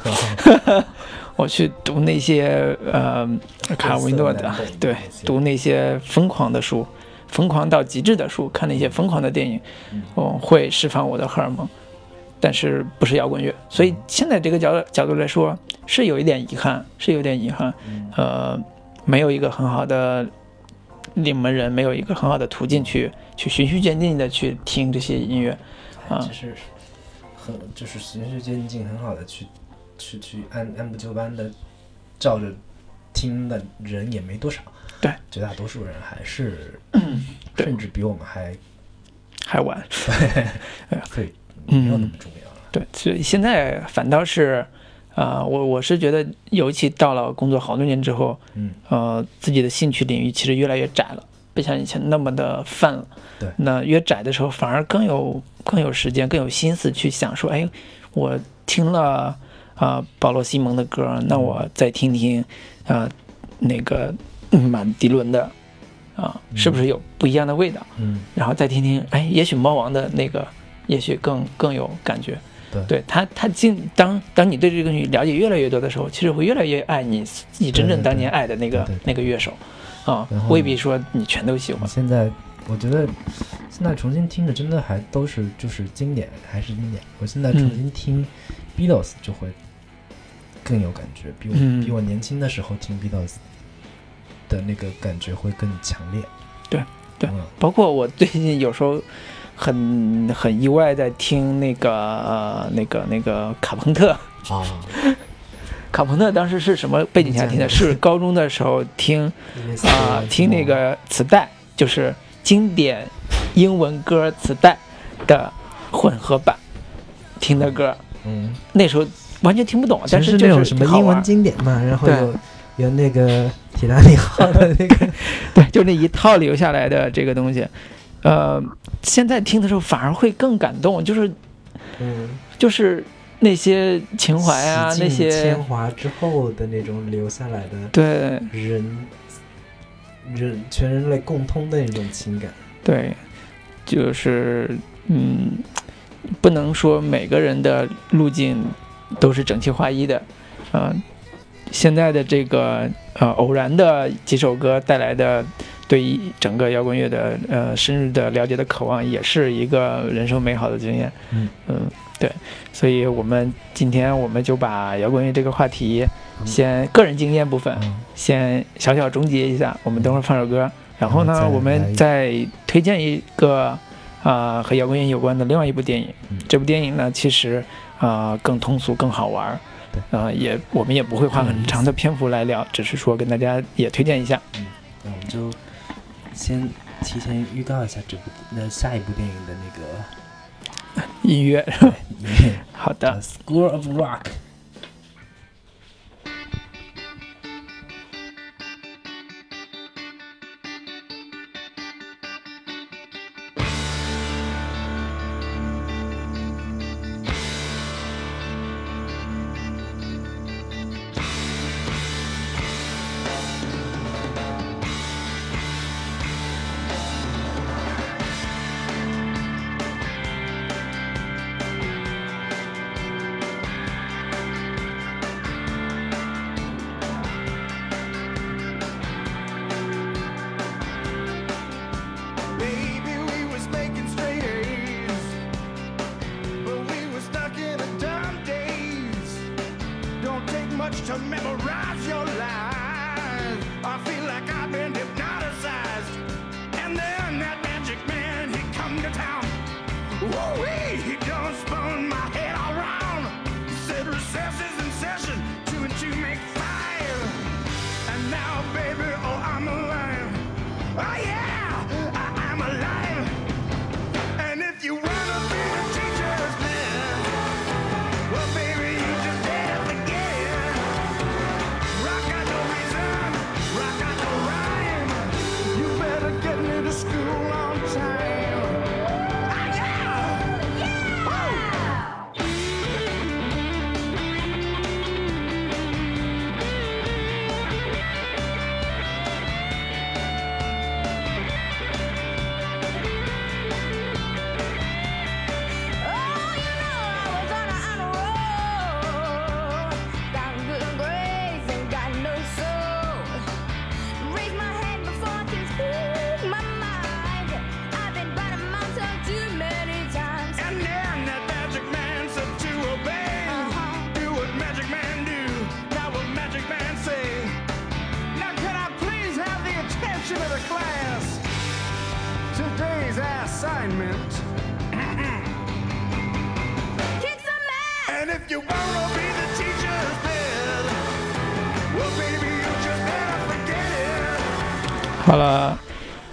我去读那些呃卡维诺的对读那些疯狂的书，疯狂到极致的书，看那些疯狂的电影，嗯我会释放我的荷尔蒙。但是不是摇滚乐，所以现在这个角角度来说，是有一点遗憾，是有点遗憾。嗯呃，没有一个很好的领门人，没有一个很好的途径去去循序渐进的去听这些音乐。啊其实很就是循序渐进，很好的去去去按按部就班的照着听的人也没多少。对，绝大多数人还是，对甚至比我们还还晚，对没有那嗯么，重要了。对，所以现在反倒是，啊、我我是觉得，尤其到了工作好多年之后，嗯呃，自己的兴趣领域其实越来越窄了，不像以前那么的泛了。对那越窄的时候，反而更有更有时间、更有心思去想说，哎，我听了啊、保罗·西蒙的歌，那我再听听啊、那个嗯马迪伦的啊、是不是有不一样的味道？嗯，然后再听听，哎，也许猫王的那个，也许更更有感觉。对他，他进当当你对这个东西了解越来越多的时候，其实会越来越爱你自己真正当年爱的那个那个乐手，啊未必说你全都喜欢。现在我觉得现在重新听着真的还都是就是经典，还是经典。我现在重新听 Beatles 就会更有感觉，比我、嗯比我年轻的时候听 Beatles 的那个感觉会更强烈。对对嗯包括我最近有时候很很意外在听那个呃那个那个卡朋特，啊，卡朋特当时是什么背景下听的？是高中的时候听啊、听那个磁带，就是经典英文歌磁带的混合版听的歌。嗯，那时候完全听不懂，但是那种就是什么英文经典嘛，然后有有那个铁达尼号的那个，对，就那一套留下来的这个东西，呃，现在听的时候反而会更感动，就是嗯，就是那些情怀啊，那些尽铅华之后的那种留下来的对。人人全人类共通的那种情感。对，就是嗯，不能说每个人的路径都是整齐划一的，呃，现在的这个呃偶然的几首歌带来的对于整个摇滚乐的呃深入的了解的渴望，也是一个人生美好的经验。嗯对，所以我们今天我们就把摇滚乐这个话题嗯先个人经验部分嗯先小小终结一下，我们等会儿放首歌，然后呢，后我们再推荐一个啊、和摇滚乐有关的另外一部电影。嗯这部电影呢，其实啊、更通俗、更好玩儿。对啊、也我们也不会花很长的篇幅来聊，只是说跟大家也推荐一下。嗯那我们就先提前预告一下这部那下一部电影的那个音乐，音乐 好的，《School of Rock》。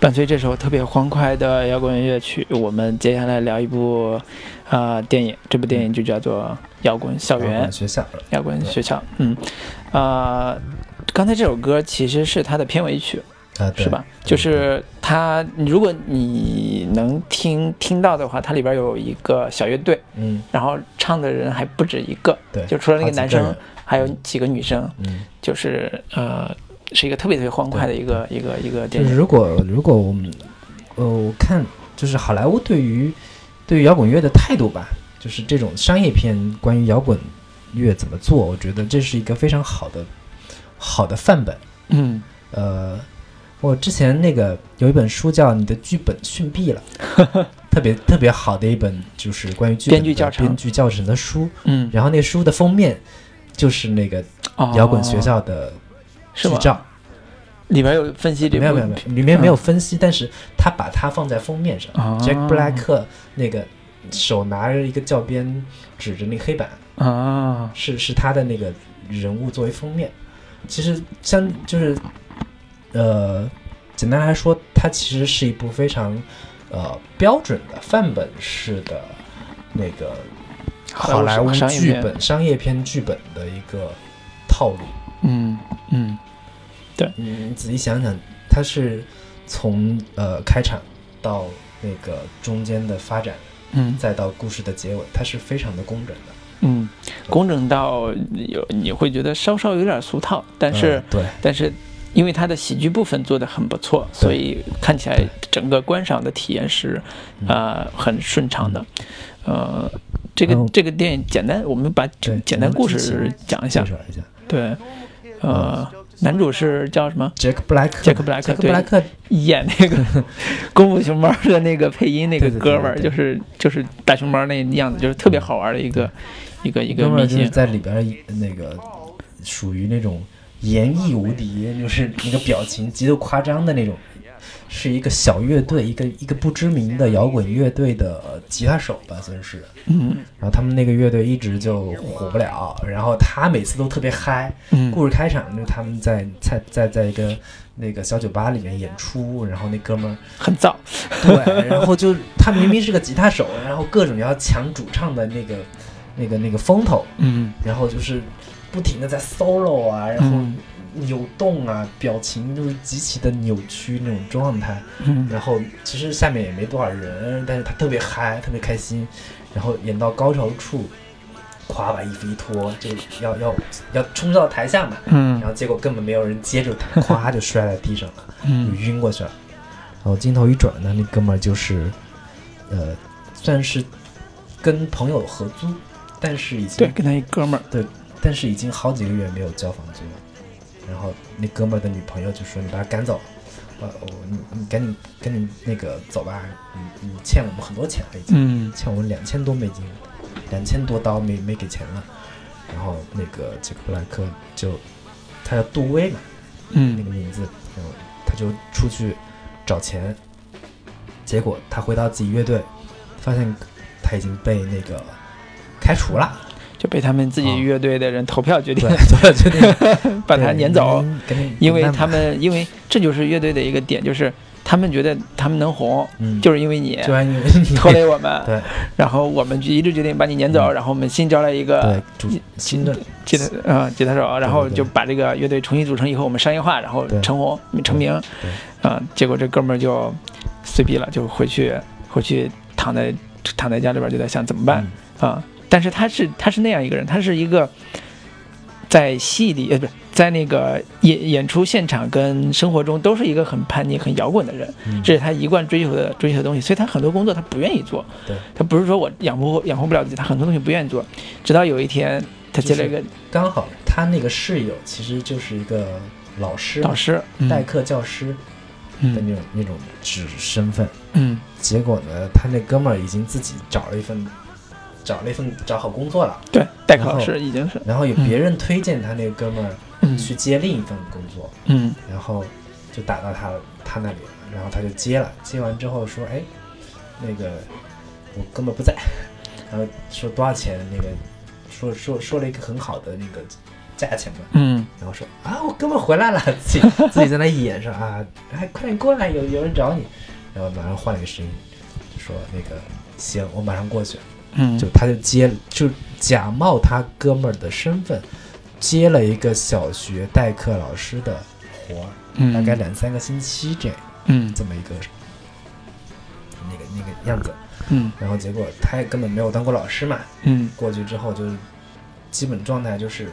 伴随这首特别欢快的摇滚乐曲，我们接下来聊一部呃电影，这部电影就叫做《摇滚校园》。学校摇滚学校，嗯，呃，刚才这首歌其实是它的片尾曲，啊，是吧？就是它，如果你能听听到的话，它里边有一个小乐队，嗯然后唱的人还不止一个，对，就除了那个男生，还有几个女生，嗯，就是呃，是一个特别特别欢快的一个一个一个电影就是。如果如果我们呃，我看就是好莱坞对于对于摇滚乐的态度吧，就是这种商业片关于摇滚乐怎么做，我觉得这是一个非常好的好的范本。嗯呃，我之前那个有一本书叫《你的剧本逊毙了 》，特别特别好的一本，就是关于剧本编剧教程编剧教程的书。嗯，然后那书的封面就是那个哦摇滚学校的？剧照，里面有分析没有没有没有，里面没有分析，但是他把它放在封面上。哦 Jack Black 那个手拿着一个教鞭指着那个黑板，啊，是是他的那个人物作为封面。其实像就是呃，简单来说，它其实是一部非常呃标准的范本式的那个好莱坞剧本、商业片剧本的一个套路。嗯嗯嗯，你仔细想想，它是从呃开场到那个中间的发展，嗯。再到故事的结尾，它是非常的工整的。嗯，工整到有你会觉得稍稍有点俗套，但是、嗯对。但是因为它的喜剧部分做得很不错，所以看起来整个观赏的体验是嗯。呃很顺畅的。呃，这个嗯这个电影简单，我们把对简单故事讲一下。介。绍一下。对，呃，男主是叫什么？，Jack 杰克布莱克杰克布莱克，演那个 功夫熊猫的那个配音那个对对对哥们儿，就是就是大熊猫那样子，就是特别好玩的一个一个一个明星。在里边儿那个属于那种演绎无敌，就是那个表情极度夸张的那种，是一个小乐队，一个一个不知名的摇滚乐队的吉他手吧，算是。嗯然后他们那个乐队一直就火不了，然后他每次都特别嗨。嗯故事开场就是他们在在在在一个那个小酒吧里面演出，然后那哥们儿很燥。对，然后就他明明是个吉他手，然后各种要抢主唱的那个那个那个风头，嗯然后就是不停的在 solo 啊，然后嗯扭动啊，表情就是极其的扭曲那种状态。嗯然后其实下面也没多少人，但是他特别嗨，特别开心。然后演到高潮处，咵把衣服一脱，就要要要冲到台下嘛，嗯然后结果根本没有人接住他，咵就摔在地上了，就嗯晕过去了。然后镜头一转呢，那哥们儿就是，呃，算是跟朋友合租，但是已对，经跟他一哥们儿对。但是已经好几个月没有交房租了。然后那哥们儿的女朋友就说：“你把他赶走，呃，我你你赶紧赶紧那个走吧，你你欠我们很多钱了，已经、嗯。欠我们两千多美金，两千多刀没没给钱了。”然后那个杰克布莱克就他叫杜威嘛，嗯。那嗯个名字，然后他就出去找钱，结果他回到自己乐队，发现他已经被那个开除了，就被他们自己啊。乐队的人投票决定 决定 把他撵走，，因为他们因为这就是乐队的一个点，就是他们觉得他们能红，嗯，就是因为你拖累我们，对。然后我们就一致决定把你撵走，嗯。然后我们新招来一个主新的。吉他啊吉他手，然后就把这个乐队重新组成以后，我们商业化，然后成红成名，对啊、结果这哥们儿就碎逼了，就回去回去躺在躺在家里边就在想怎么办嗯。啊、但是他是他是那样一个人，他是一个在戏里呃不是在那个演演出现场跟生活中都是一个很叛逆、很摇滚的人，嗯。这是他一贯追求的追求的东西，所以他很多工作他不愿意做。对，他不是说我养活养活不了自己，他很多东西不愿意做。直到有一天，他接了一个刚好他那个室友其实就是一个老师嘛，导师，嗯。代课教师的嗯那种那种职身份，嗯。结果呢，他那哥们儿已经自己找了一份找了一份找好工作了，对，代课然后老师已经是然后有别人推荐他那个哥们儿嗯。去接另一份工作，嗯。然后就打到他他那里了，然后他就接了，接完之后说，哎，那个我根本不在，然后说多少钱，那个说说说了一个很好的那个价钱嘛，嗯。然后说啊，我哥们儿回来了，自己自己在那演说啊，哎，快点过来，有有人找你，然后马上换了个声音，就说那个行，我马上过去，嗯，就他就接，就假冒他哥们儿的身份，接了一个小学代课老师的活儿，嗯。大概两三个星期这样嗯。这么一个那个那个样子，嗯。然后结果他也根本没有当过老师嘛，嗯。过去之后就是基本状态就是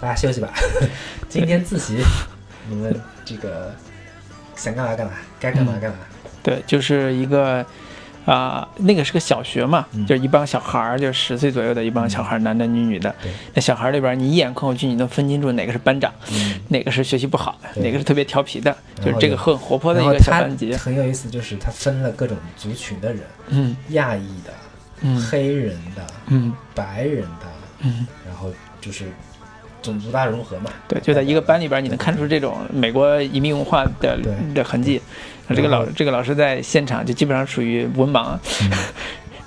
大家休息吧，今天自习，你们这个想干嘛干嘛，该干嘛干嘛。对，就是一个啊、那个是个小学嘛，嗯。就是一帮小孩儿，就十岁左右的一帮小孩儿，男男女女的。对。那小孩儿里边，你一眼看过去，你能分清楚哪个是班长，嗯，哪个是学习不好的，哪个是特别调皮的，就是这个很活泼的一个小班级。很有意思，就是他分了各种族群的人，嗯。亚裔的、嗯。黑人的、嗯。白人的，嗯，然后就是种族大融合嘛。对，就在一个班里边，你能看出这种美国移民文化的的痕迹。这个老这个老师在现场就基本上属于文盲，嗯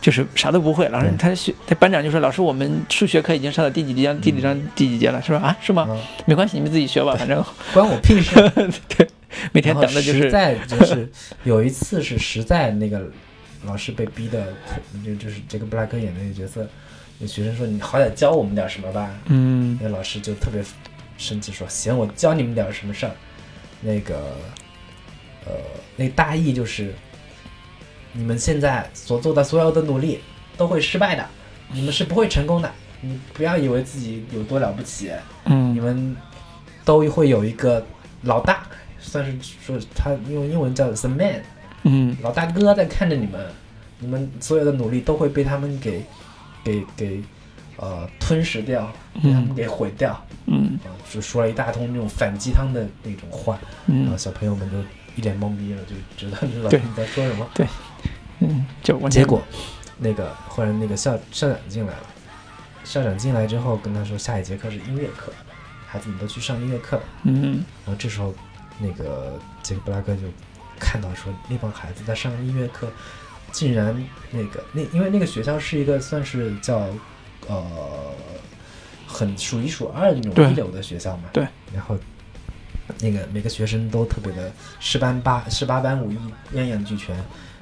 就是啥都不会。老师他学他班长就说：“老师，我们数学课已经上到第几节第几章第几节了，是吧？啊，是吗？啊，没关系，你们自己学吧，反正关我屁事。对，每天等的就是实在就是有一次是实在那个老师被逼的，就就是这个布拉克演的那个角色，有学生说你好歹教我们点什么吧，嗯那老师就特别生气说行，我教你们点什么事儿。那个呃，那大意就是你们现在所做的所有的努力都会失败的，你们是不会成功的。你不要以为自己有多了不起，嗯你嗯们都会有一个老大，算是说他用英文叫 the man，嗯老大哥在看着你们，你们所有的努力都会被他们给给给呃吞噬掉，被他们给毁掉。嗯啊，就说了一大通那种反鸡汤的那种话，嗯然后嗯小朋友们就一脸懵逼了，就知道这老师你在说什么。对嗯，就结果，那个忽然那个校校长进来了，校长进来之后跟他说，下一节课是音乐课，孩子们都去上音乐课了。嗯然后这时候，那个杰克布拉克就看到说，那帮孩子在上音乐课，竟然那个那因为那个学校是一个算是叫呃很数一数二的那种一流的学校嘛。对。然后那个每个学生都特别的十班八十八般武艺样样俱全，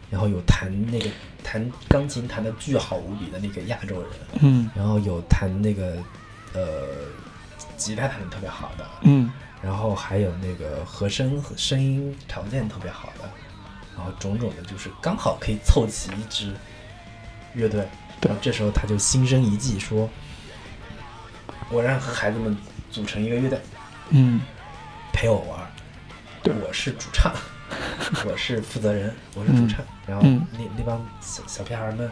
然后有弹那个弹钢琴弹的巨好无比的那个亚洲人，嗯。然后有弹那个呃吉他弹的特别好的，嗯。然后还有那个和声和声音条件特别好的，然后种种的，就是刚好可以凑齐一支乐队。对然后这时候他就心生一计，说：“我让孩子们组成一个乐队，嗯陪我玩儿。对我是主唱，我是负责人，我是主唱。然后嗯那那帮小小屁孩儿们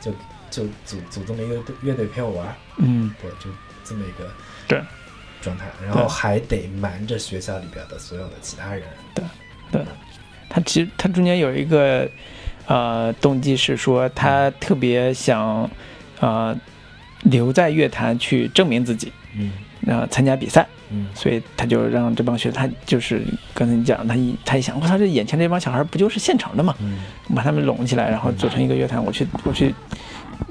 就就组组这么一个队乐队陪我玩儿。嗯对，就这么一个对状态，然后还得瞒着学校里边的所有的其他人。对，他其实他中间有一个呃动机是说他特别想呃留在乐坛去证明自己，嗯。然后参加比赛，嗯。所以他就让这帮学他就是刚才你讲，他一他一想，我操，这眼前这帮小孩不就是现成的吗？嗯，把他们拢起来，然后组成一个乐团，我去我去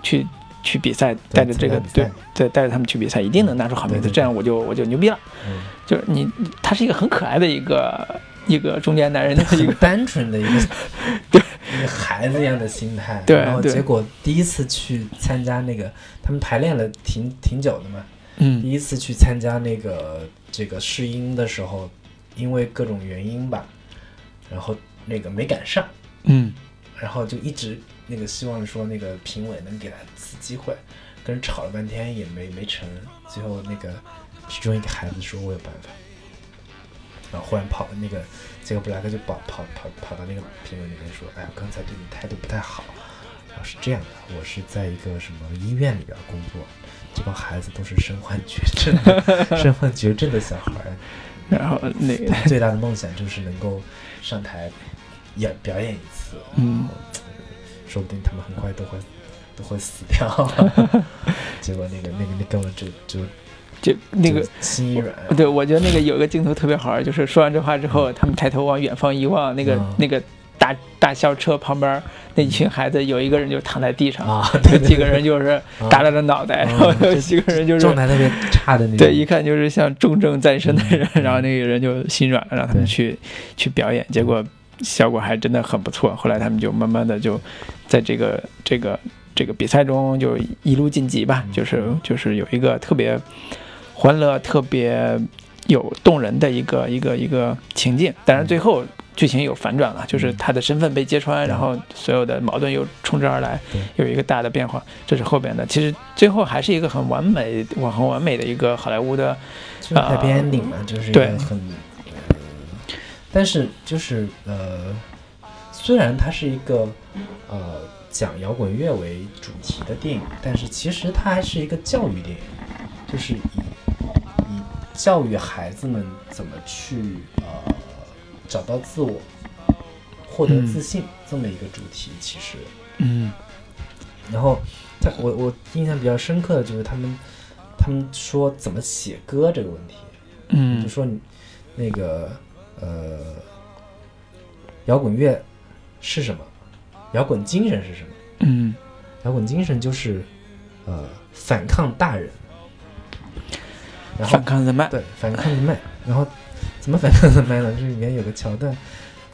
去去比赛，带着这个对对带着他们去比赛，一定能拿出好名字，对对对。这样我就我就牛逼了。嗯。就是你，他是一个很可爱的一个一个中年男人的一个，单纯的一个 对一个孩子一样的心态。对然后结果第一次去参加那个，他们排练了挺挺久的嘛。嗯第嗯一次去参加那个这个试音的时候，因为各种原因吧，然后那个没赶上，嗯然后就一直那个希望说那个评委能给他一次机会，跟人吵了半天也没没成，最后那个其中一个孩子说我有办法，然后忽然跑那个杰克布莱克就跑跑跑跑到那个评委那边说，哎呀，刚才对你态度不太好，然后是这样的，我是在一个什么医院里边工作，这帮孩子都是身患绝症 身患绝症的小孩，然后那个最大的梦想就是能够上台演表演一次，嗯说不定他们很快都会都会死掉。结果那个那个那哥们儿就就就那个心软，对，我觉得那个有一个镜头特别好玩，就是说完这话之后，他们抬头往远方一望，那个、嗯。那个大大校车旁边那一群孩子，有一个人就躺在地上，啊，有对对几个人就是耷拉着脑袋，啊然后有几个人就是状态特别差的那种。对，一看就是像重症在身的人，嗯然后那个人就心软了，让他们去去表演，结果效果还真的很不错。后来他们就慢慢的就在这个这个这个比赛中就一路晋级吧，嗯。就是就是有一个特别欢乐、特别有动人的一个一个一个情境。当然最后剧情有反转了，就是他的身份被揭穿，嗯然后所有的矛盾又冲之而来，有一个大的变化。这是后边的，其实最后还是一个很完美、我很完美的一个好莱坞的。就是 happy ending 嘛，就是一对个很，呃，但是就是呃，虽然它是一个呃讲摇滚乐为主题的电影，但是其实它还是一个教育电影，就是以以教育孩子们怎么去呃找到自我、获得自信这么一个主题，其实。嗯。然后他我我印象比较深刻的就是他们他们说怎么写歌这个问题，嗯。就说你那个呃摇滚乐是什么，摇滚精神是什么？嗯。摇滚精神就是呃反抗大人，然后反抗人脉。对反抗的麦，然后怎么反抗的麦呢？这里面有个桥段，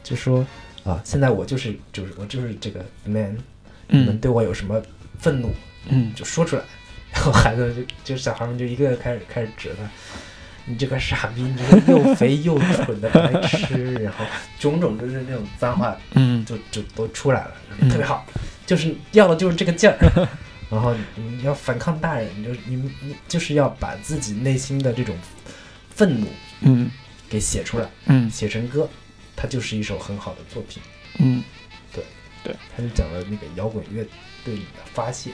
就说啊，现在我就是就是我就是这个 man，你们嗯对我有什么愤怒？嗯就说出来，然后孩子就就小孩们就一个个开始开始指他，你这个傻逼，你这个又肥又蠢的白痴，然后种种就是那种脏话嗯就就都出来了，嗯特别好，就是要的就是这个劲儿。然后你要反抗大人，你就你你就是要把自己内心的这种愤怒嗯给写出来，嗯写成歌，它就是一首很好的作品。嗯，对对他就讲了那个摇滚乐对你的发泄。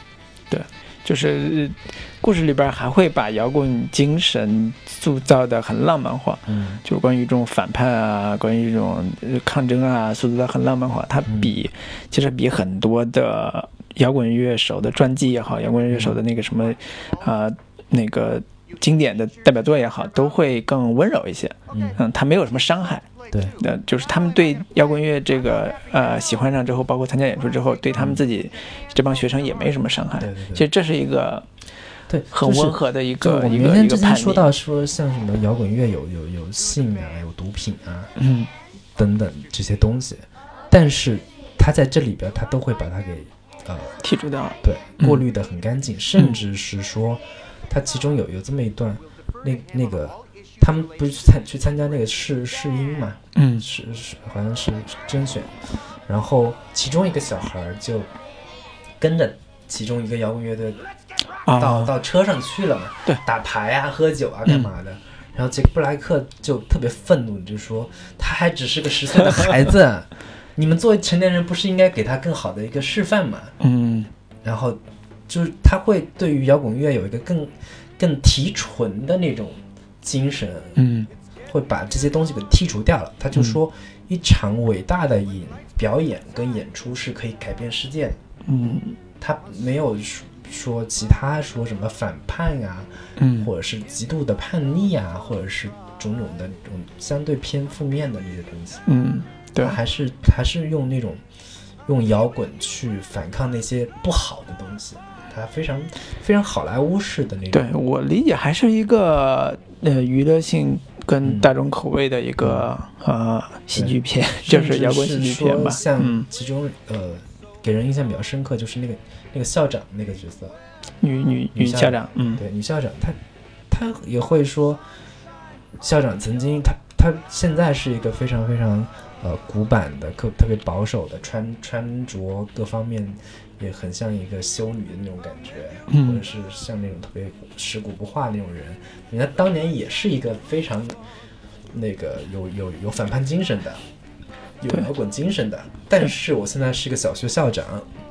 对就是呃故事里边还会把摇滚精神塑造的很浪漫化，嗯就是关于这种反叛啊，关于这种呃抗争啊，塑造的很浪漫化。它比、其实比很多的摇滚乐手的传记也好，摇滚乐手的那个什么啊、呃那个经典的代表作也好，都会更温柔一些。嗯，嗯，它没有什么伤害。对，那，就是他们对摇滚乐这个呃喜欢上之后，包括参加演出之后，对他们自己这帮学生也没什么伤害。对对对其实这是一个对，很温和的一个一个一个叛逆。前说到说像什么摇滚乐有有有性啊，有毒品啊嗯等等这些东西，但是他在这里边他都会把它给呃剔除掉了。对嗯过滤的很干净，甚至是说他其中有有这么一段，那那个他们不是去参去参加那个试试音嘛，嗯是是好像是甄选，然后其中一个小孩就跟着其中一个摇滚乐队到、啊，到车上去了嘛，对，打牌啊、喝酒啊、嗯干嘛的。然后杰克布莱克就特别愤怒，就说他还只是个十岁的孩子，啊你们作为成年人不是应该给他更好的一个示范吗？嗯然后就是他会对于摇滚乐有一个更更提纯的那种精神，嗯会把这些东西给剔除掉了。他就说，一场伟大的演表演跟演出是可以改变世界的。嗯他没有说说其他说什么反叛啊，嗯或者是极度的叛逆啊，或者是种种的这种相对偏负面的这些东西。嗯，对，还是还是用那种用摇滚去反抗那些不好的东西。他非常非常好莱坞式的那种。对我理解还是一个呃娱乐性跟嗯。大众口味的一个呃喜剧片，就是摇滚喜剧片吧。像嗯，其中呃，给人印象比较深刻就是那个那个校长那个角色，女女女校长，嗯。对女校长，她她也会说，校长曾经她她现在是一个非常非常呃古板的、特特别保守的穿穿着各方面也很像一个修女的那种感觉，嗯或者是像那种特别食古不化那种人。你看当年也是一个非常那个有有有反叛精神的，有摇滚精神的。但是我现在是个小学校长，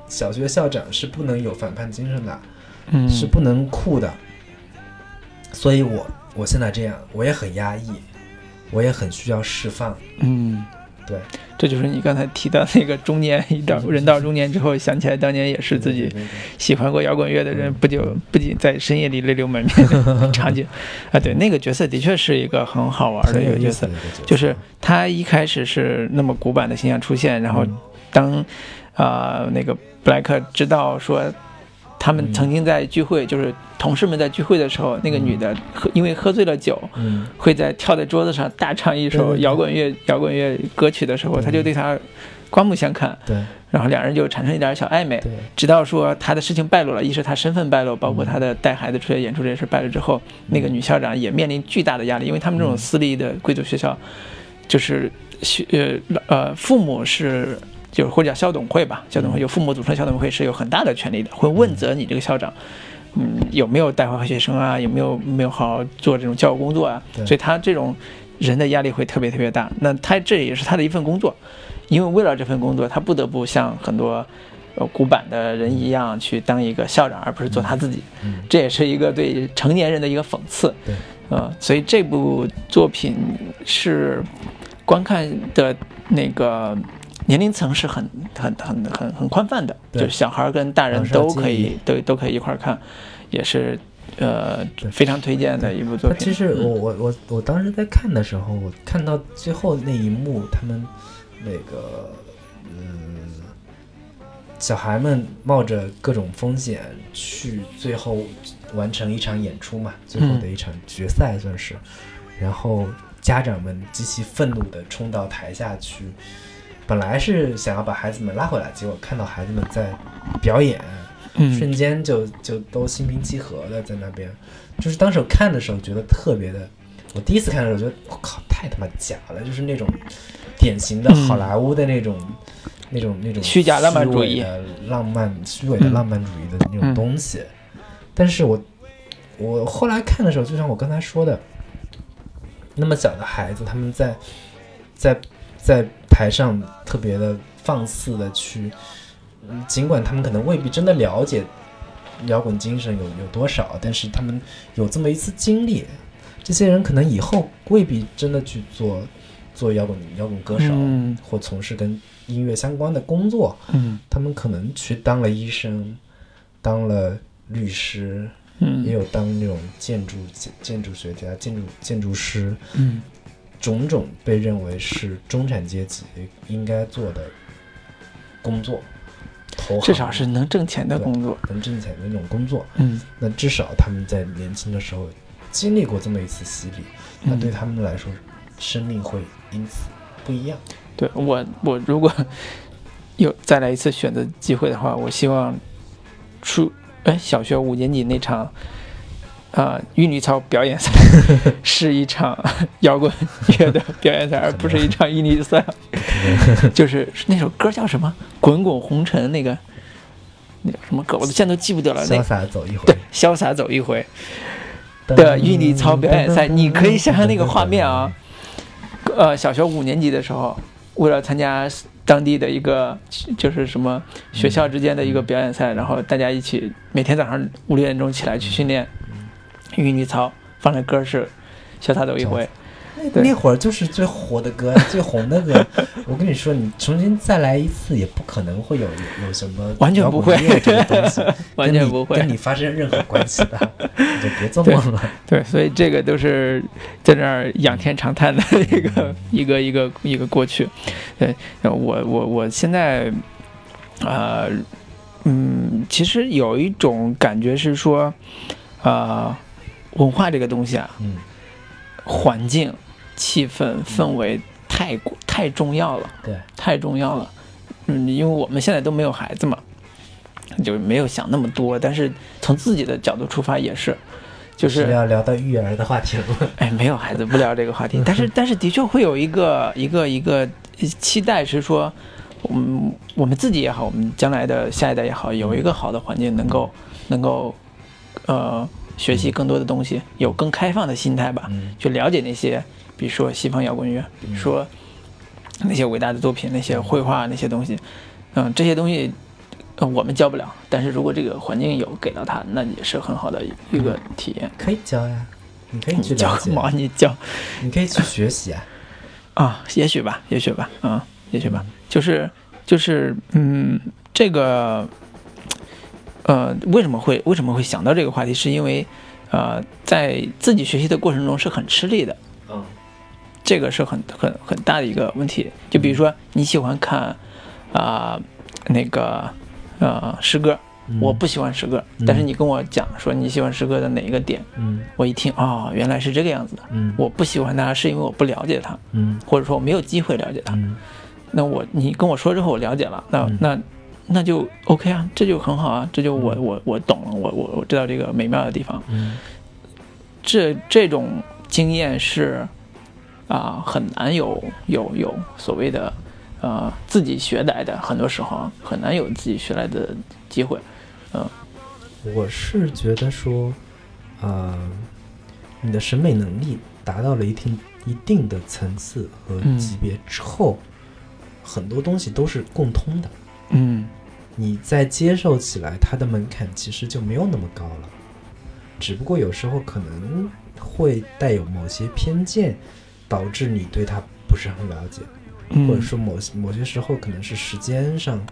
小学校长是不能有反叛精神的。嗯，是不能酷的。所以我我现在这样，我也很压抑，我也很需要释放。嗯对，这就是你刚才提到那个中年一到人到中年之后，想起来当年也是自己喜欢过摇滚乐的人，嗯。不久不仅在深夜里泪流满面的场景。啊，对，那个角色的确是一个很好玩的一个角色，就是他一开始是那么古板的形象出现，然后嗯。当啊、那个布莱克知道说他们嗯。曾经在聚会，就是同事们在聚会的时候，那个女的喝因为喝醉了酒，嗯。会在跳在桌子上大唱一首摇滚乐摇滚乐歌曲的时候，他就对她刮目相看，对。然后两人就产生一点小暧昧。对。直到说他的事情败露了，一是他身份败露，包括他的带孩子出去演出这件事败露之后，那个女校长也面临巨大的压力，因为他们这种嗯。私立的贵族学校，就是学呃呃父母是。就是或者叫校董会吧，校董会由父母组成的校董会是有很大的权利的，会问责你这个校长，嗯，有没有带坏学生啊，有没有没有好好做这种教育工作啊？所以他这种人的压力会特别特别大。那他这也是他的一份工作，因为为了这份工作，他不得不像很多呃古板的人一样去当一个校长，而不是做他自己。嗯这也是一个对成年人的一个讽刺。对，呃，所以这部作品是观看的那个年龄层是很很很很很宽泛的，对。就是小孩儿跟大人都可以都都可以一块儿看，也是呃非常推荐的一部作品。其实嗯。我我我我当时在看的时候，我看到最后那一幕，他们那个嗯，小孩们冒着各种风险去最后完成一场演出嘛，最后的一场决赛算是，然后家长们极其愤怒的冲到台下去，本来是想要把孩子们拉回来，结果看到孩子们在表演。嗯瞬间就就都心平气和的在那边，就是当时我看的时候觉得特别的，我第一次看的时候觉得我靠太他妈假了，就是那种典型的好莱坞的那种、那种那种虚假浪漫主义的浪漫虚伪的嗯浪漫主义的那种东西。但是我我后来看的时候，就像我刚才说的，那么小的孩子他们在在在台上特别的放肆的去。嗯尽管他们可能未必真的了解摇滚精神有有多少，但是他们有这么一次经历，这些人可能以后未必真的去做做摇滚摇滚歌手，嗯。或从事跟音乐相关的工作，嗯。他们可能去当了医生，当了律师，也嗯有当那种建筑建建筑学家、建筑建筑师，嗯种种被认为是中产阶级应该做的工作，投至少是能挣钱的工作。能挣钱的那种工作。嗯那至少他们在年轻的时候经历过这么一次洗礼，那嗯对他们来说，生命会因此不一样。对我，我如果有再来一次选择机会的话，我希望初哎小学五年级那场啊韵律操表演赛 是一场摇滚乐的表演赛，而 不是一场韵律赛。就是那首歌叫什么《滚滚红尘》那个那叫什么歌，我现在都记不得了。那潇洒走一回对，潇洒走一回。的韵律操表演赛，你可以想象那个画面啊。呃，小学五年级的时候，为了参加当地的一个就是什么学校之间的一个表演赛，然后大家一起每天早上五六点钟起来去训练韵律操，放的歌是《潇洒走一回》。那那会儿就是最火的歌，最红的歌。我跟你说，你重新再来一次，也不可能会有有有什么完全不会摇滚乐这个东西，完全不会跟你跟你发生任何关系的，你就别做梦了。对，所以这个都是在那儿仰天长叹的一个一个一个一个过去。对，我我我现在，呃，嗯，其实有一种感觉是说，呃，文化这个东西啊，嗯，环境、气氛、氛围太过太重要了。对，太重要了。嗯，因为我们现在都没有孩子嘛，就没有想那么多。但是从自己的角度出发也是，就是要聊到育儿的话题了吗？哎，没有孩子不聊这个话题，但是但是的确会有一个一个一个期待是说，我们我们自己也好，我们将来的下一代也好，有一个好的环境，能够能够呃学习更多的东西，有更开放的心态吧，嗯。去了解那些，比如说西方摇滚乐，比如说那些伟大的作品，那些绘画那些东西，嗯，这些东西。呃我们教不了，但是如果这个环境有给到他，那也是很好的一个体验。可以教呀，你可以去教，个毛，你教。你可以去学习啊。啊，也许吧，也许吧，啊，也许吧，就是就是，嗯，这个，呃，为什么会为什么会想到这个话题？是因为，呃，在自己学习的过程中是很吃力的，嗯。这个是很很很大的一个问题。就比如说你喜欢看啊、那个呃诗歌，嗯。我不喜欢诗歌，嗯。但是你跟我讲说你喜欢诗歌的哪一个点，嗯。我一听哦，原来是这个样子的。嗯。我不喜欢它是因为我不了解它，嗯。或者说我没有机会了解它。嗯。那我你跟我说之后我了解了，那、嗯。那那就 OK 啊，这就很好啊，这就我嗯我我懂了，我我我知道这个美妙的地方。嗯这这种经验是啊、很难有有有所谓的呃自己学来的，很多时候啊很难有自己学来的机会。嗯我是觉得说，呃，你的审美能力达到了一定一定的层次和嗯级别之后，很多东西都是共通的。嗯你在接受起来，它的门槛其实就没有那么高了，只不过有时候可能会带有某些偏见，导致你对它不是很了解，嗯，或者说某些某些时候可能是时间上、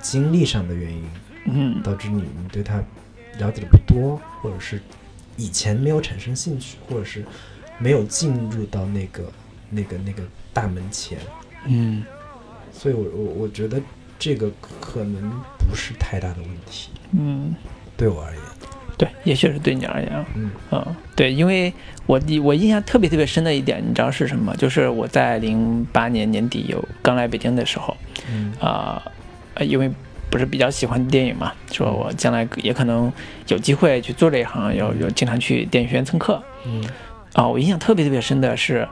精力上的原因，嗯。导致你你对它了解的不多，或者是以前没有产生兴趣，或者是没有进入到那个那个那个大门前，嗯。所以我我我觉得这个可能不是太大的问题，嗯，对我而言，对，也许是对你而言啊。嗯。嗯，对，因为我我印象特别特别深的一点，你知道是什么？就是我在零八年年底有刚来北京的时候，嗯。啊、呃，因为不是比较喜欢电影嘛，说我将来也可能有机会去做这一行，有有经常去电影学院蹭课。嗯。啊、我印象特别特别深的是，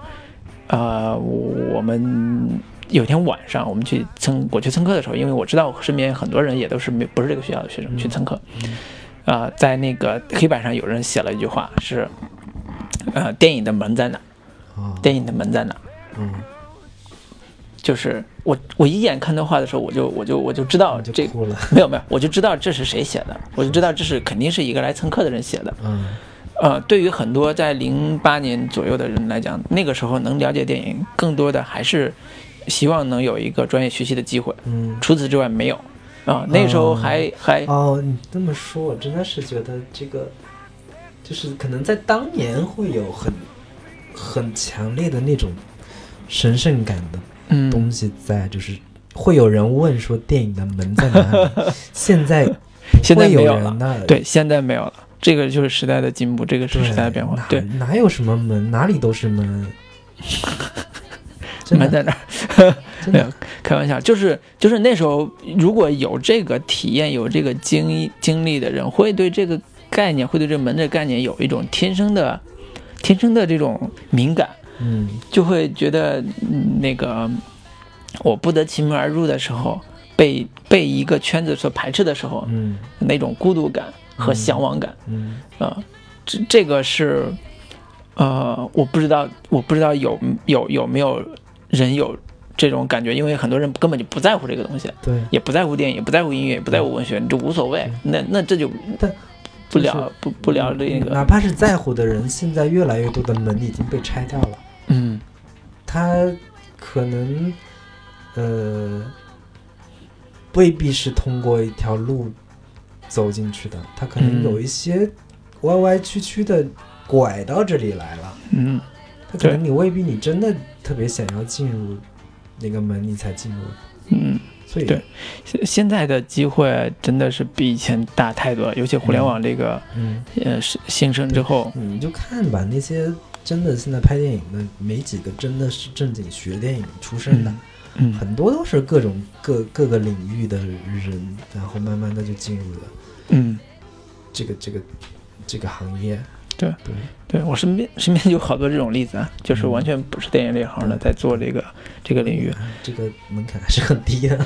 呃，我们有天晚上我们去蹭我去蹭课的时候，因为我知道我身边很多人也都是没不是这个学校的学生去蹭课，啊、在那个黑板上有人写了一句话是，呃，电影的门在哪？啊电影的门在哪？嗯，就是我我一眼看到画的时候，我就我就我就知道这没有没有，我就知道这是谁写的，我就知道这是肯定是一个来蹭课的人写的。嗯呃，对于很多在零八年左右的人来讲，那个时候能了解电影，更多的还是希望能有一个专业学习的机会。嗯。除此之外没有。啊、那时候还、还哦，你这么说，我真的是觉得这个，就是可能在当年会有很很强烈的那种神圣感的东嗯，西在，就是会有人问说电影的门在哪里？现在现在没有了人的，对，现在没有了。这个就是时代的进步，这个是，时代的变化。哪对，哪有什么门，哪里都是门。真的，门在哪儿？真的。没有，开玩笑，就是就是那时候如果有这个体验、有这个经经历的人，会对这个概念，会对这门这个概念有一种天生的、天生的这种敏感，嗯。就会觉得、嗯那个我不得其门而入的时候，被被一个圈子所排斥的时候，嗯。那种孤独感和嗯向往感。嗯。啊、这这个是呃，我不知道，我不知道有有有没有人有这种感觉，因为很多人根本就不在乎这个东西，对，也不在乎电影，也不在乎音乐，也不在乎文学，就无所谓。那那这就但不就是聊不不聊这个，哪怕是在乎的人，现在越来越多的门已经被拆掉了。嗯他可能呃未必是通过一条路走进去的，他可能嗯有一些歪歪曲曲的拐到这里来了。嗯，他可能你未必你真的特别想要进入那个门，你才进入。嗯，所以对现现在的机会真的是比以前大太多了，尤其互联网这个、嗯，呃是兴盛之后，你就看吧，那些真的现在拍电影的，没几个真的是正经学电影出身的。嗯嗯很多都是各种各各个领域的人，然后慢慢的就进入了嗯，这个这个这个行业。对对，对我身边身边有好多这种例子啊，就是嗯完全不是电影这行的，在做这个这个领域。这个门槛还是很低的。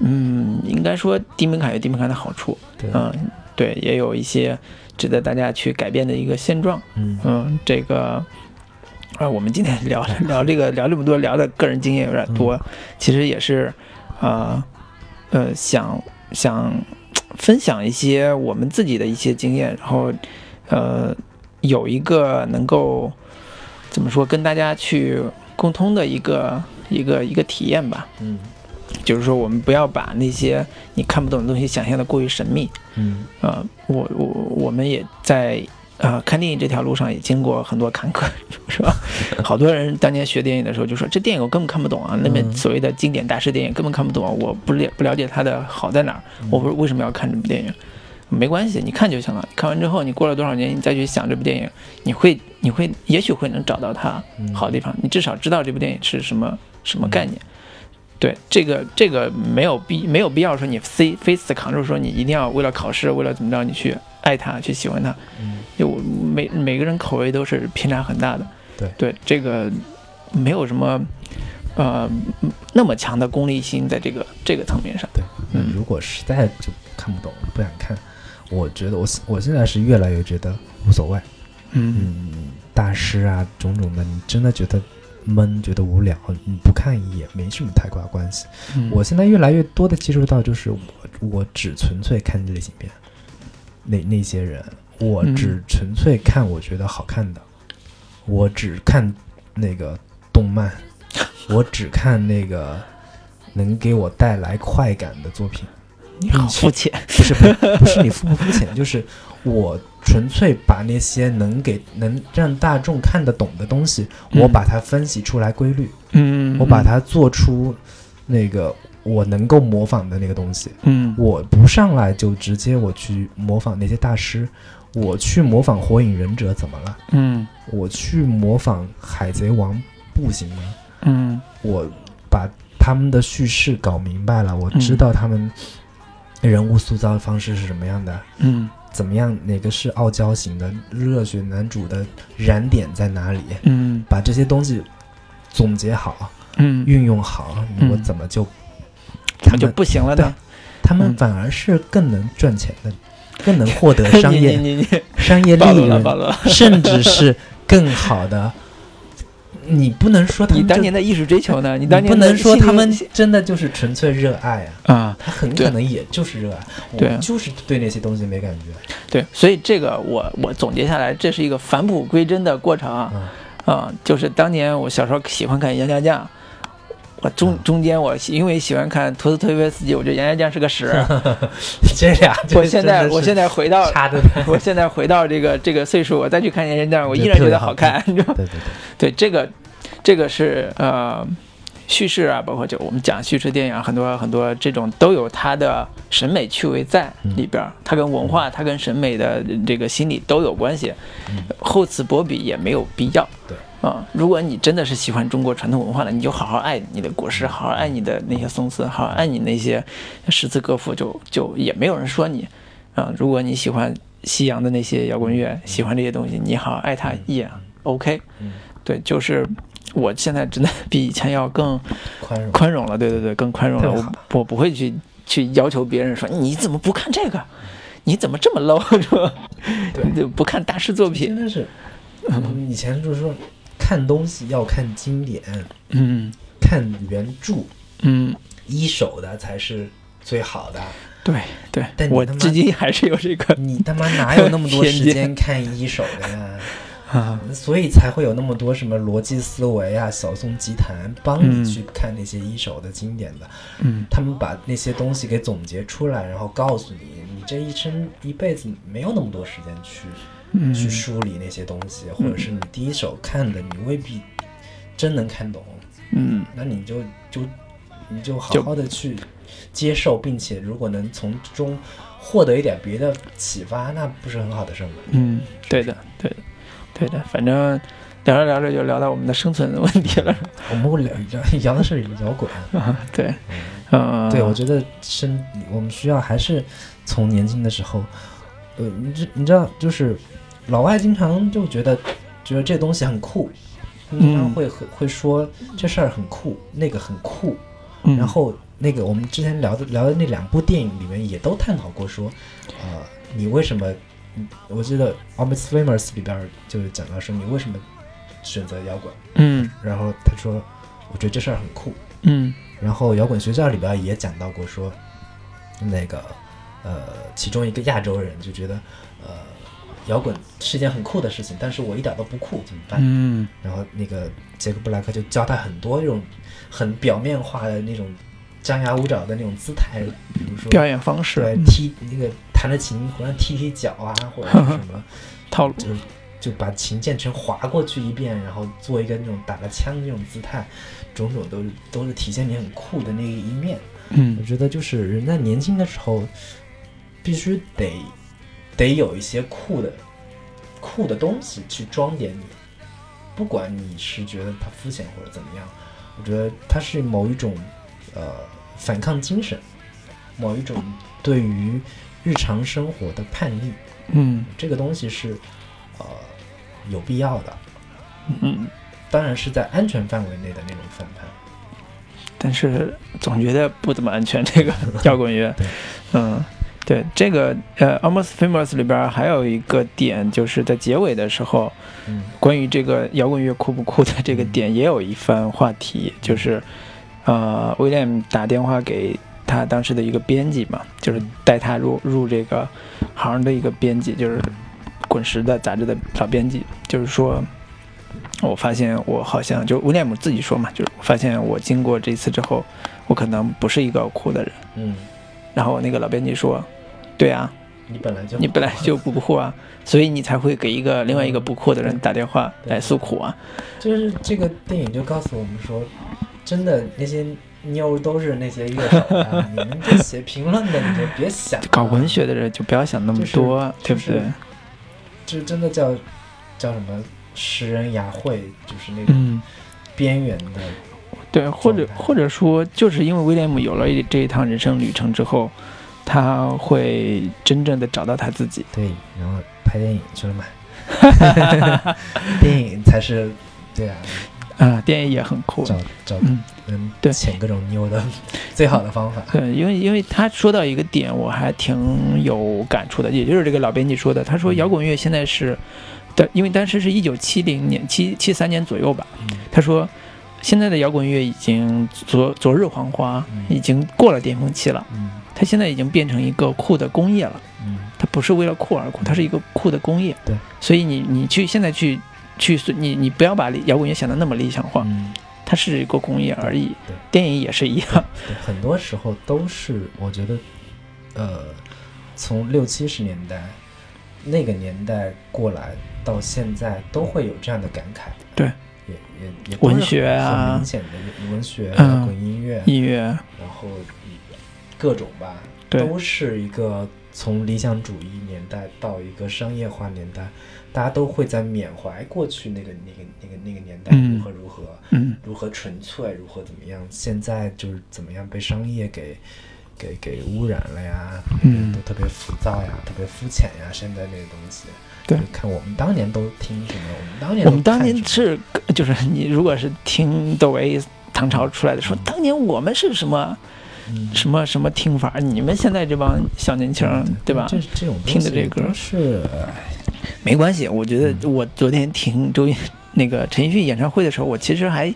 嗯，应该说低门槛有低门槛的好处，嗯，对，也有一些值得大家去改变的一个现状。嗯嗯，这个啊，我们今天聊 聊这个聊这么多，聊的个人经验有点多，其实也是啊呃想想分享一些我们自己的一些经验，然后呃有一个能够。怎怎么说，跟大家去沟通的一个一个一个体验吧。嗯就是说，我们不要把那些你看不懂的东西想象的过于神秘。嗯呃，我我我们也在呃看电影这条路上也经过很多坎坷，是吧？好多人当年学电影的时候就说，这电影我根本看不懂啊，那边嗯所谓的经典大师电影根本看不懂啊，我不了不了解它的好在哪儿，我不为什么要看这部电影？没关系，你看就行了。看完之后，你过了多少年，你再去想这部电影，你会你会也许会能找到它嗯好的地方，你至少知道这部电影是什么什么概念。对这个这个没有必没有必要说你非非死扛住说你一定要为了考试为了怎么着你去爱它去喜欢它，嗯就每每个人口味都是偏差很大的。对对，这个没有什么呃那么强的功利心在这个这个层面上。对，嗯如果实在就看不懂不想看，我觉得我我现在是越来越觉得无所谓。嗯嗯，大师啊，种种的，你真的觉得闷，觉得无聊，你不看也没什么太大关系。嗯我现在越来越多的接触到，就是我我只纯粹看这类型片，那那些人，我嗯只纯粹看我觉得好看的，我只看那个动漫，我只看那个能给我带来快感的作品。你好肤浅。不是不是你肤不肤浅，就是我纯粹把那些能给能让大众看得懂的东西，嗯我把它分析出来规律，嗯，我把它做出那个我能够模仿的那个东西。嗯我不上来就直接我去模仿那些大师，我去模仿火影忍者怎么了？嗯我去模仿海贼王不行吗？嗯我把他们的叙事搞明白了，我知嗯道他们人物塑造的方式是什么样的。嗯怎么样？哪个是傲娇型的热血男主的燃点在哪里？嗯把这些东西总结好，嗯，运用好，嗯我怎么就他们就不行了呢？他们嗯反而是更能赚钱的，更能获得商业商业利暴露了润，暴露了。甚至是更好的。你不能说他你当年的艺术追求呢？你你当年的不能说他们真的就是纯粹热爱啊，啊，他很可能也就是热爱，对我就是对那些东西没感觉。对，所以这个我我总结下来，这是一个返璞归真的过程啊、嗯就是当年我小时候喜欢看杨家将。我中嗯中间我因为喜欢看托斯托耶夫斯基，我觉得杨家将是个屎。这俩 我现在我现在在回到，我现在回到这个这个岁数，我再去看杨家将，我依然觉得好看。对对对，对这个，这个是呃叙事啊，包括就我们讲叙事电影啊，很多很多这种都有它的审美趣味在里边儿，它跟文化、它跟审美的这个心理都有关系。厚此薄彼也没有必要。对啊、如果你真的是喜欢中国传统文化的，你就好好爱你的国师，好好爱你的那些宋词，好好爱你那些诗词歌赋，就就也没有人说你。啊、如果你喜欢西洋的那些摇滚乐，喜欢这些东西，你好好爱它也 OK。嗯对，就是我现在真的比以前要更宽容。宽容了，对对对，更宽容了。我我不会去去要求别人说你怎么不看这个，你怎么这么 low 是吧？对 就不看大师作品真品。的是，嗯以前就是说看东西要看经典，嗯看原著，嗯，一手的才是最好的。对对但，你他妈我至今还是有这个你他妈 哪有那么多时间看一手的呀？啊，所以才会有那么多什么逻辑思维啊、小宋集团，帮嗯你去看那些一手的经典的。嗯他们把那些东西给总结出来，然后告诉你，你这一生一辈子没有那么多时间去嗯去梳理那些东西，或者是你第一手看的，你未必真能看懂。嗯那你就就你就好好的去接受，并且如果能从中获得一点别的启发，那不是很好的事儿吗？嗯，对的对的对的，反正聊着聊着就聊到我们的生存问题了。我们会聊聊聊的是摇滚，啊，对，嗯，对我觉得生我们需要还是从年轻的时候，呃，你知你知道，就是老外经常就觉得觉得这东西很酷，经常嗯会会会说这事儿很酷，那个很酷，嗯然后那个我们之前聊的聊的那两部电影里面也都探讨过说，呃，你为什么？嗯我记得《Almost Famous》里边儿就讲到说你为什么选择摇滚，嗯然后他说，我觉得这事儿很酷。嗯然后摇滚学校里边也讲到过说，那个呃，其中一个亚洲人就觉得，呃，摇滚是一件很酷的事情，但是我一点都不酷，怎么办？嗯。然后那个杰克布莱克就教他很多这种很表面化的那种张牙舞爪的那种姿态，比如说表演方式。对踢那个弹着琴，忽然踢踢脚啊，或者是什么，套路，就就把琴键全划过去一遍，然后做一个那种打了枪的那种姿态，种种都都是体现你很酷的那一面。嗯。我嗯觉得就是人在年轻的时候，必须得得有一些酷的酷的东西去装点你，不管你是觉得它肤浅或者怎么样，我觉得它是某一种呃反抗精神，某一种对于日常生活的叛逆，嗯。这个东西是呃有必要的，嗯，当然是在安全范围内的那种反叛。但是总觉得不怎么安全。这个 摇滚乐，嗯，对，这个呃，《Almost Famous》里边还有一个点，就是在结尾的时候，嗯关于这个摇滚乐酷不酷的这个点，也有一番话题，就是呃，威廉打电话给他当时的一个编辑嘛，就是带他入入这个行的一个编辑，就是滚石的杂志的老编辑，就是说。我发现我好像就威廉姆自己说嘛，就是发现我经过这次之后，我可能不是一个酷的人。嗯，然后那个老编辑说：“对啊，你本来就你本来就不酷啊，所以你才会给一个另外一个不酷的人打电话来诉苦啊。就是这个电影就告诉我们说，真的那些妞都是那些乐手啊，你们这写评论的你就别想了搞文学的人就不要想那么多，就是对不对？这真的叫叫什么食人牙会，就是那种嗯，边缘的，对，或者或者说，就是因为威廉姆有了这一趟人生旅程之后，他会真正的找到他自己。对，然后拍电影去了嘛，电影才是对啊，啊，电影也很酷。找找嗯，能对。潜各种妞的最好的方法。对，因为因为他说到一个点，我还挺有感触的，也就是这个老编辑说的，他说嗯。摇滚乐现在是的，因为当时是一九七零年七七三年左右吧，嗯。他说现在的摇滚乐已经昨昨日黄花，嗯。已经过了巅峰期了，嗯它现在已经变成一个酷的工业了，嗯它不是为了酷而酷，它是一个酷的工业。对，所以你你去现在去去你你不要把摇滚乐想的那么理想化，嗯，它是一个工业而已，对。电影也是一样。对，很多时候都是我觉得，呃，从六七十年代那个年代过来到现在，都会有这样的感慨。对，也也也文学啊很明显的文学、嗯摇滚音乐，音乐，然后各种吧，都是一个从理想主义年代到一个商业化年代，大家都会在缅怀过去那个那个那个那个年代嗯如何如何。嗯，如何纯粹，如何怎么样？现在就是怎么样被商业给给给污染了呀？嗯都特别浮躁呀，特别肤浅呀。现在那个东西，对看我们当年都听什么，我们当年我们当年是，就是你如果是听窦唯唐朝出来的，说当年我们是什么嗯什么什么听法，你们现在这帮小年轻，对吧？这这种听的这歌是哎没关系，我觉得我昨天听周那个陈奕迅演唱会的时候，我其实还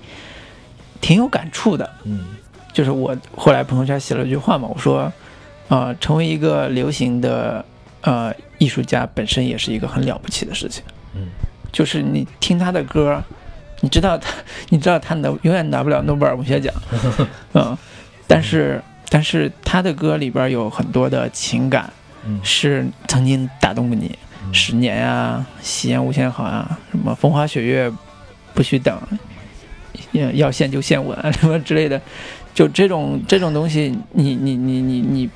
挺有感触的。嗯就是我后来朋友圈写了一句话嘛，我说，呃，成为一个流行的呃艺术家本身也是一个很了不起的事情。嗯就是你听他的歌，你知道他，你知道他能永远拿不了诺贝尔文学奖，嗯，但是但是他的歌里边有很多的情感嗯。是曾经打动过你，嗯。十年啊、夕阳无限好啊，什么风花雪月不许等，要要现就现吻啊，什么之类的，就这种这种东西，你你你你你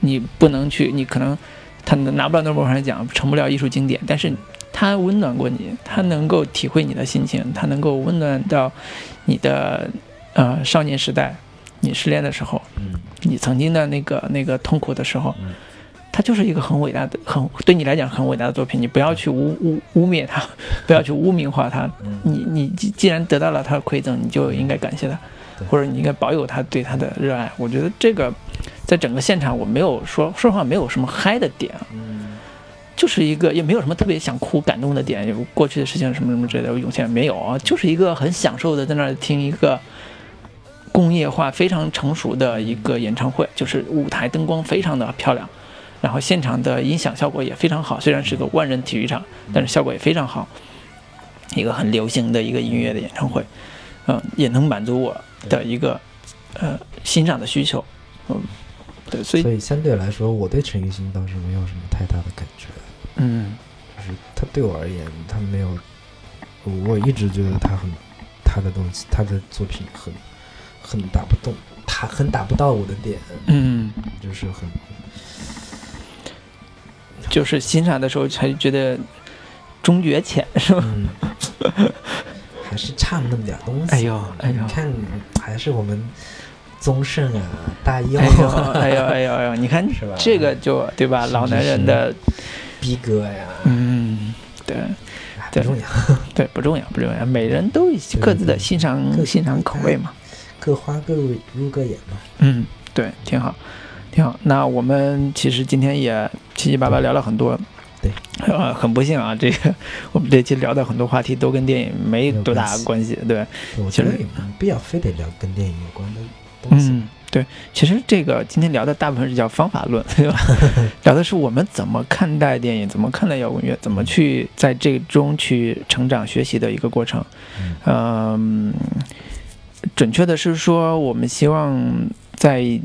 你不能去，你可能他拿不了诺贝尔奖，成不了艺术经典，但是他温暖过你，他能够体会你的心情，他能够温暖到你的呃少年时代，你失恋的时候，嗯你曾经的那个那个痛苦的时候嗯，它就是一个很伟大的、很对你来讲很伟大的作品。你不要去污污污蔑它，不要去污名化它。嗯你你既既然得到了它的馈赠，你就应该感谢它，或者你应该保有他对他的热爱。我觉得这个在整个现场我没有说说实话没有什么嗨的点，嗯就是一个也没有什么特别想哭感动的点，有过去的事情什么什么之类的涌现没有啊，就是一个很享受的在那儿听一个工业化非常成熟的一个演唱会，就是舞台灯光非常的漂亮，然后现场的音响效果也非常好，虽然是个万人体育场，但是效果也非常好，一个很流行的一个音乐的演唱会，嗯、也能满足我的一个呃欣赏的需求，嗯，对，所以所以相对来说，我对陈奕迅倒是没有什么太大的感觉，嗯。就是他对我而言，他没有，我一直觉得他很，他的东西，他的作品很，很打不动，他很打不到我的点，嗯，就是很，就是欣赏的时候才觉得中觉浅是吧？嗯，还是差那么点东西。哎呦哎呦你看，还是我们宗盛啊，大佑哎呦哎呦哎呦哎呦，你看是吧这个就对吧？老男人的逼格呀，嗯，对。不重要，对，不重要，不重要，每人都有各自的欣赏欣赏口味嘛。各花各入入各眼嘛。嗯，对，挺好，挺好。那我们其实今天也七七八八聊了很多，对，呃，很不幸啊，这个我们这期聊的很多话题都跟电影没多大关系，对，我其实觉得也没必要非得聊跟电影有关的东西。嗯，对，其实这个今天聊的大部分是叫方法论，对吧？聊的是我们怎么看待电影，怎么看待摇滚乐，怎么去在这中去成长学习的一个过程。嗯，准确的是说，我们希望在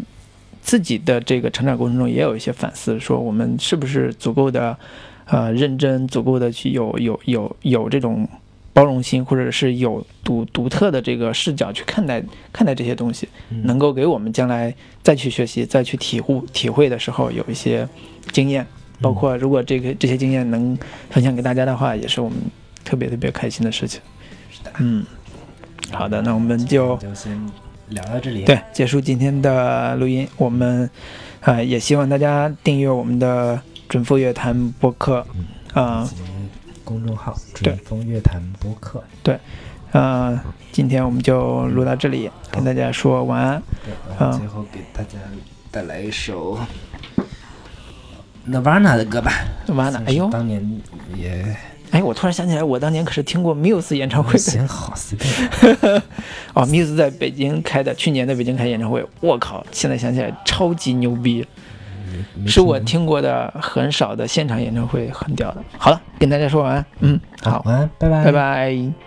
自己的这个成长过程中也有一些反思，说我们是不是足够的呃认真，足够的去有有有有这种包容心，或者是有独独特的这个视角去看待看待这些东西。嗯能够给我们将来再去学习、再去体悟、体会的时候有一些经验，包括如果这个这些经验能分享给大家的话，也是我们特别特别开心的事情。嗯，好的，那我们就就先聊到这里。对结束今天的录音。我们呃也希望大家订阅我们的准复乐坛播客，啊、以及公众号“准风乐坛播客对呃，今天我们就录到这里，跟大家说晚安。”。对，然后最后给大家带来一首 Nirvana 的歌吧。Nirvana，哎呦，是当年也哎，我突然想起来，我当年可是听过 Muse 演唱会的。行好随便。哦，Muse 在北京开的，去年在北京开演唱会，我靠！现在想起来超级牛逼，是我听过的很少的现场演唱会，很屌的。好了，跟大家说晚安，嗯，好，晚安，拜拜，拜拜。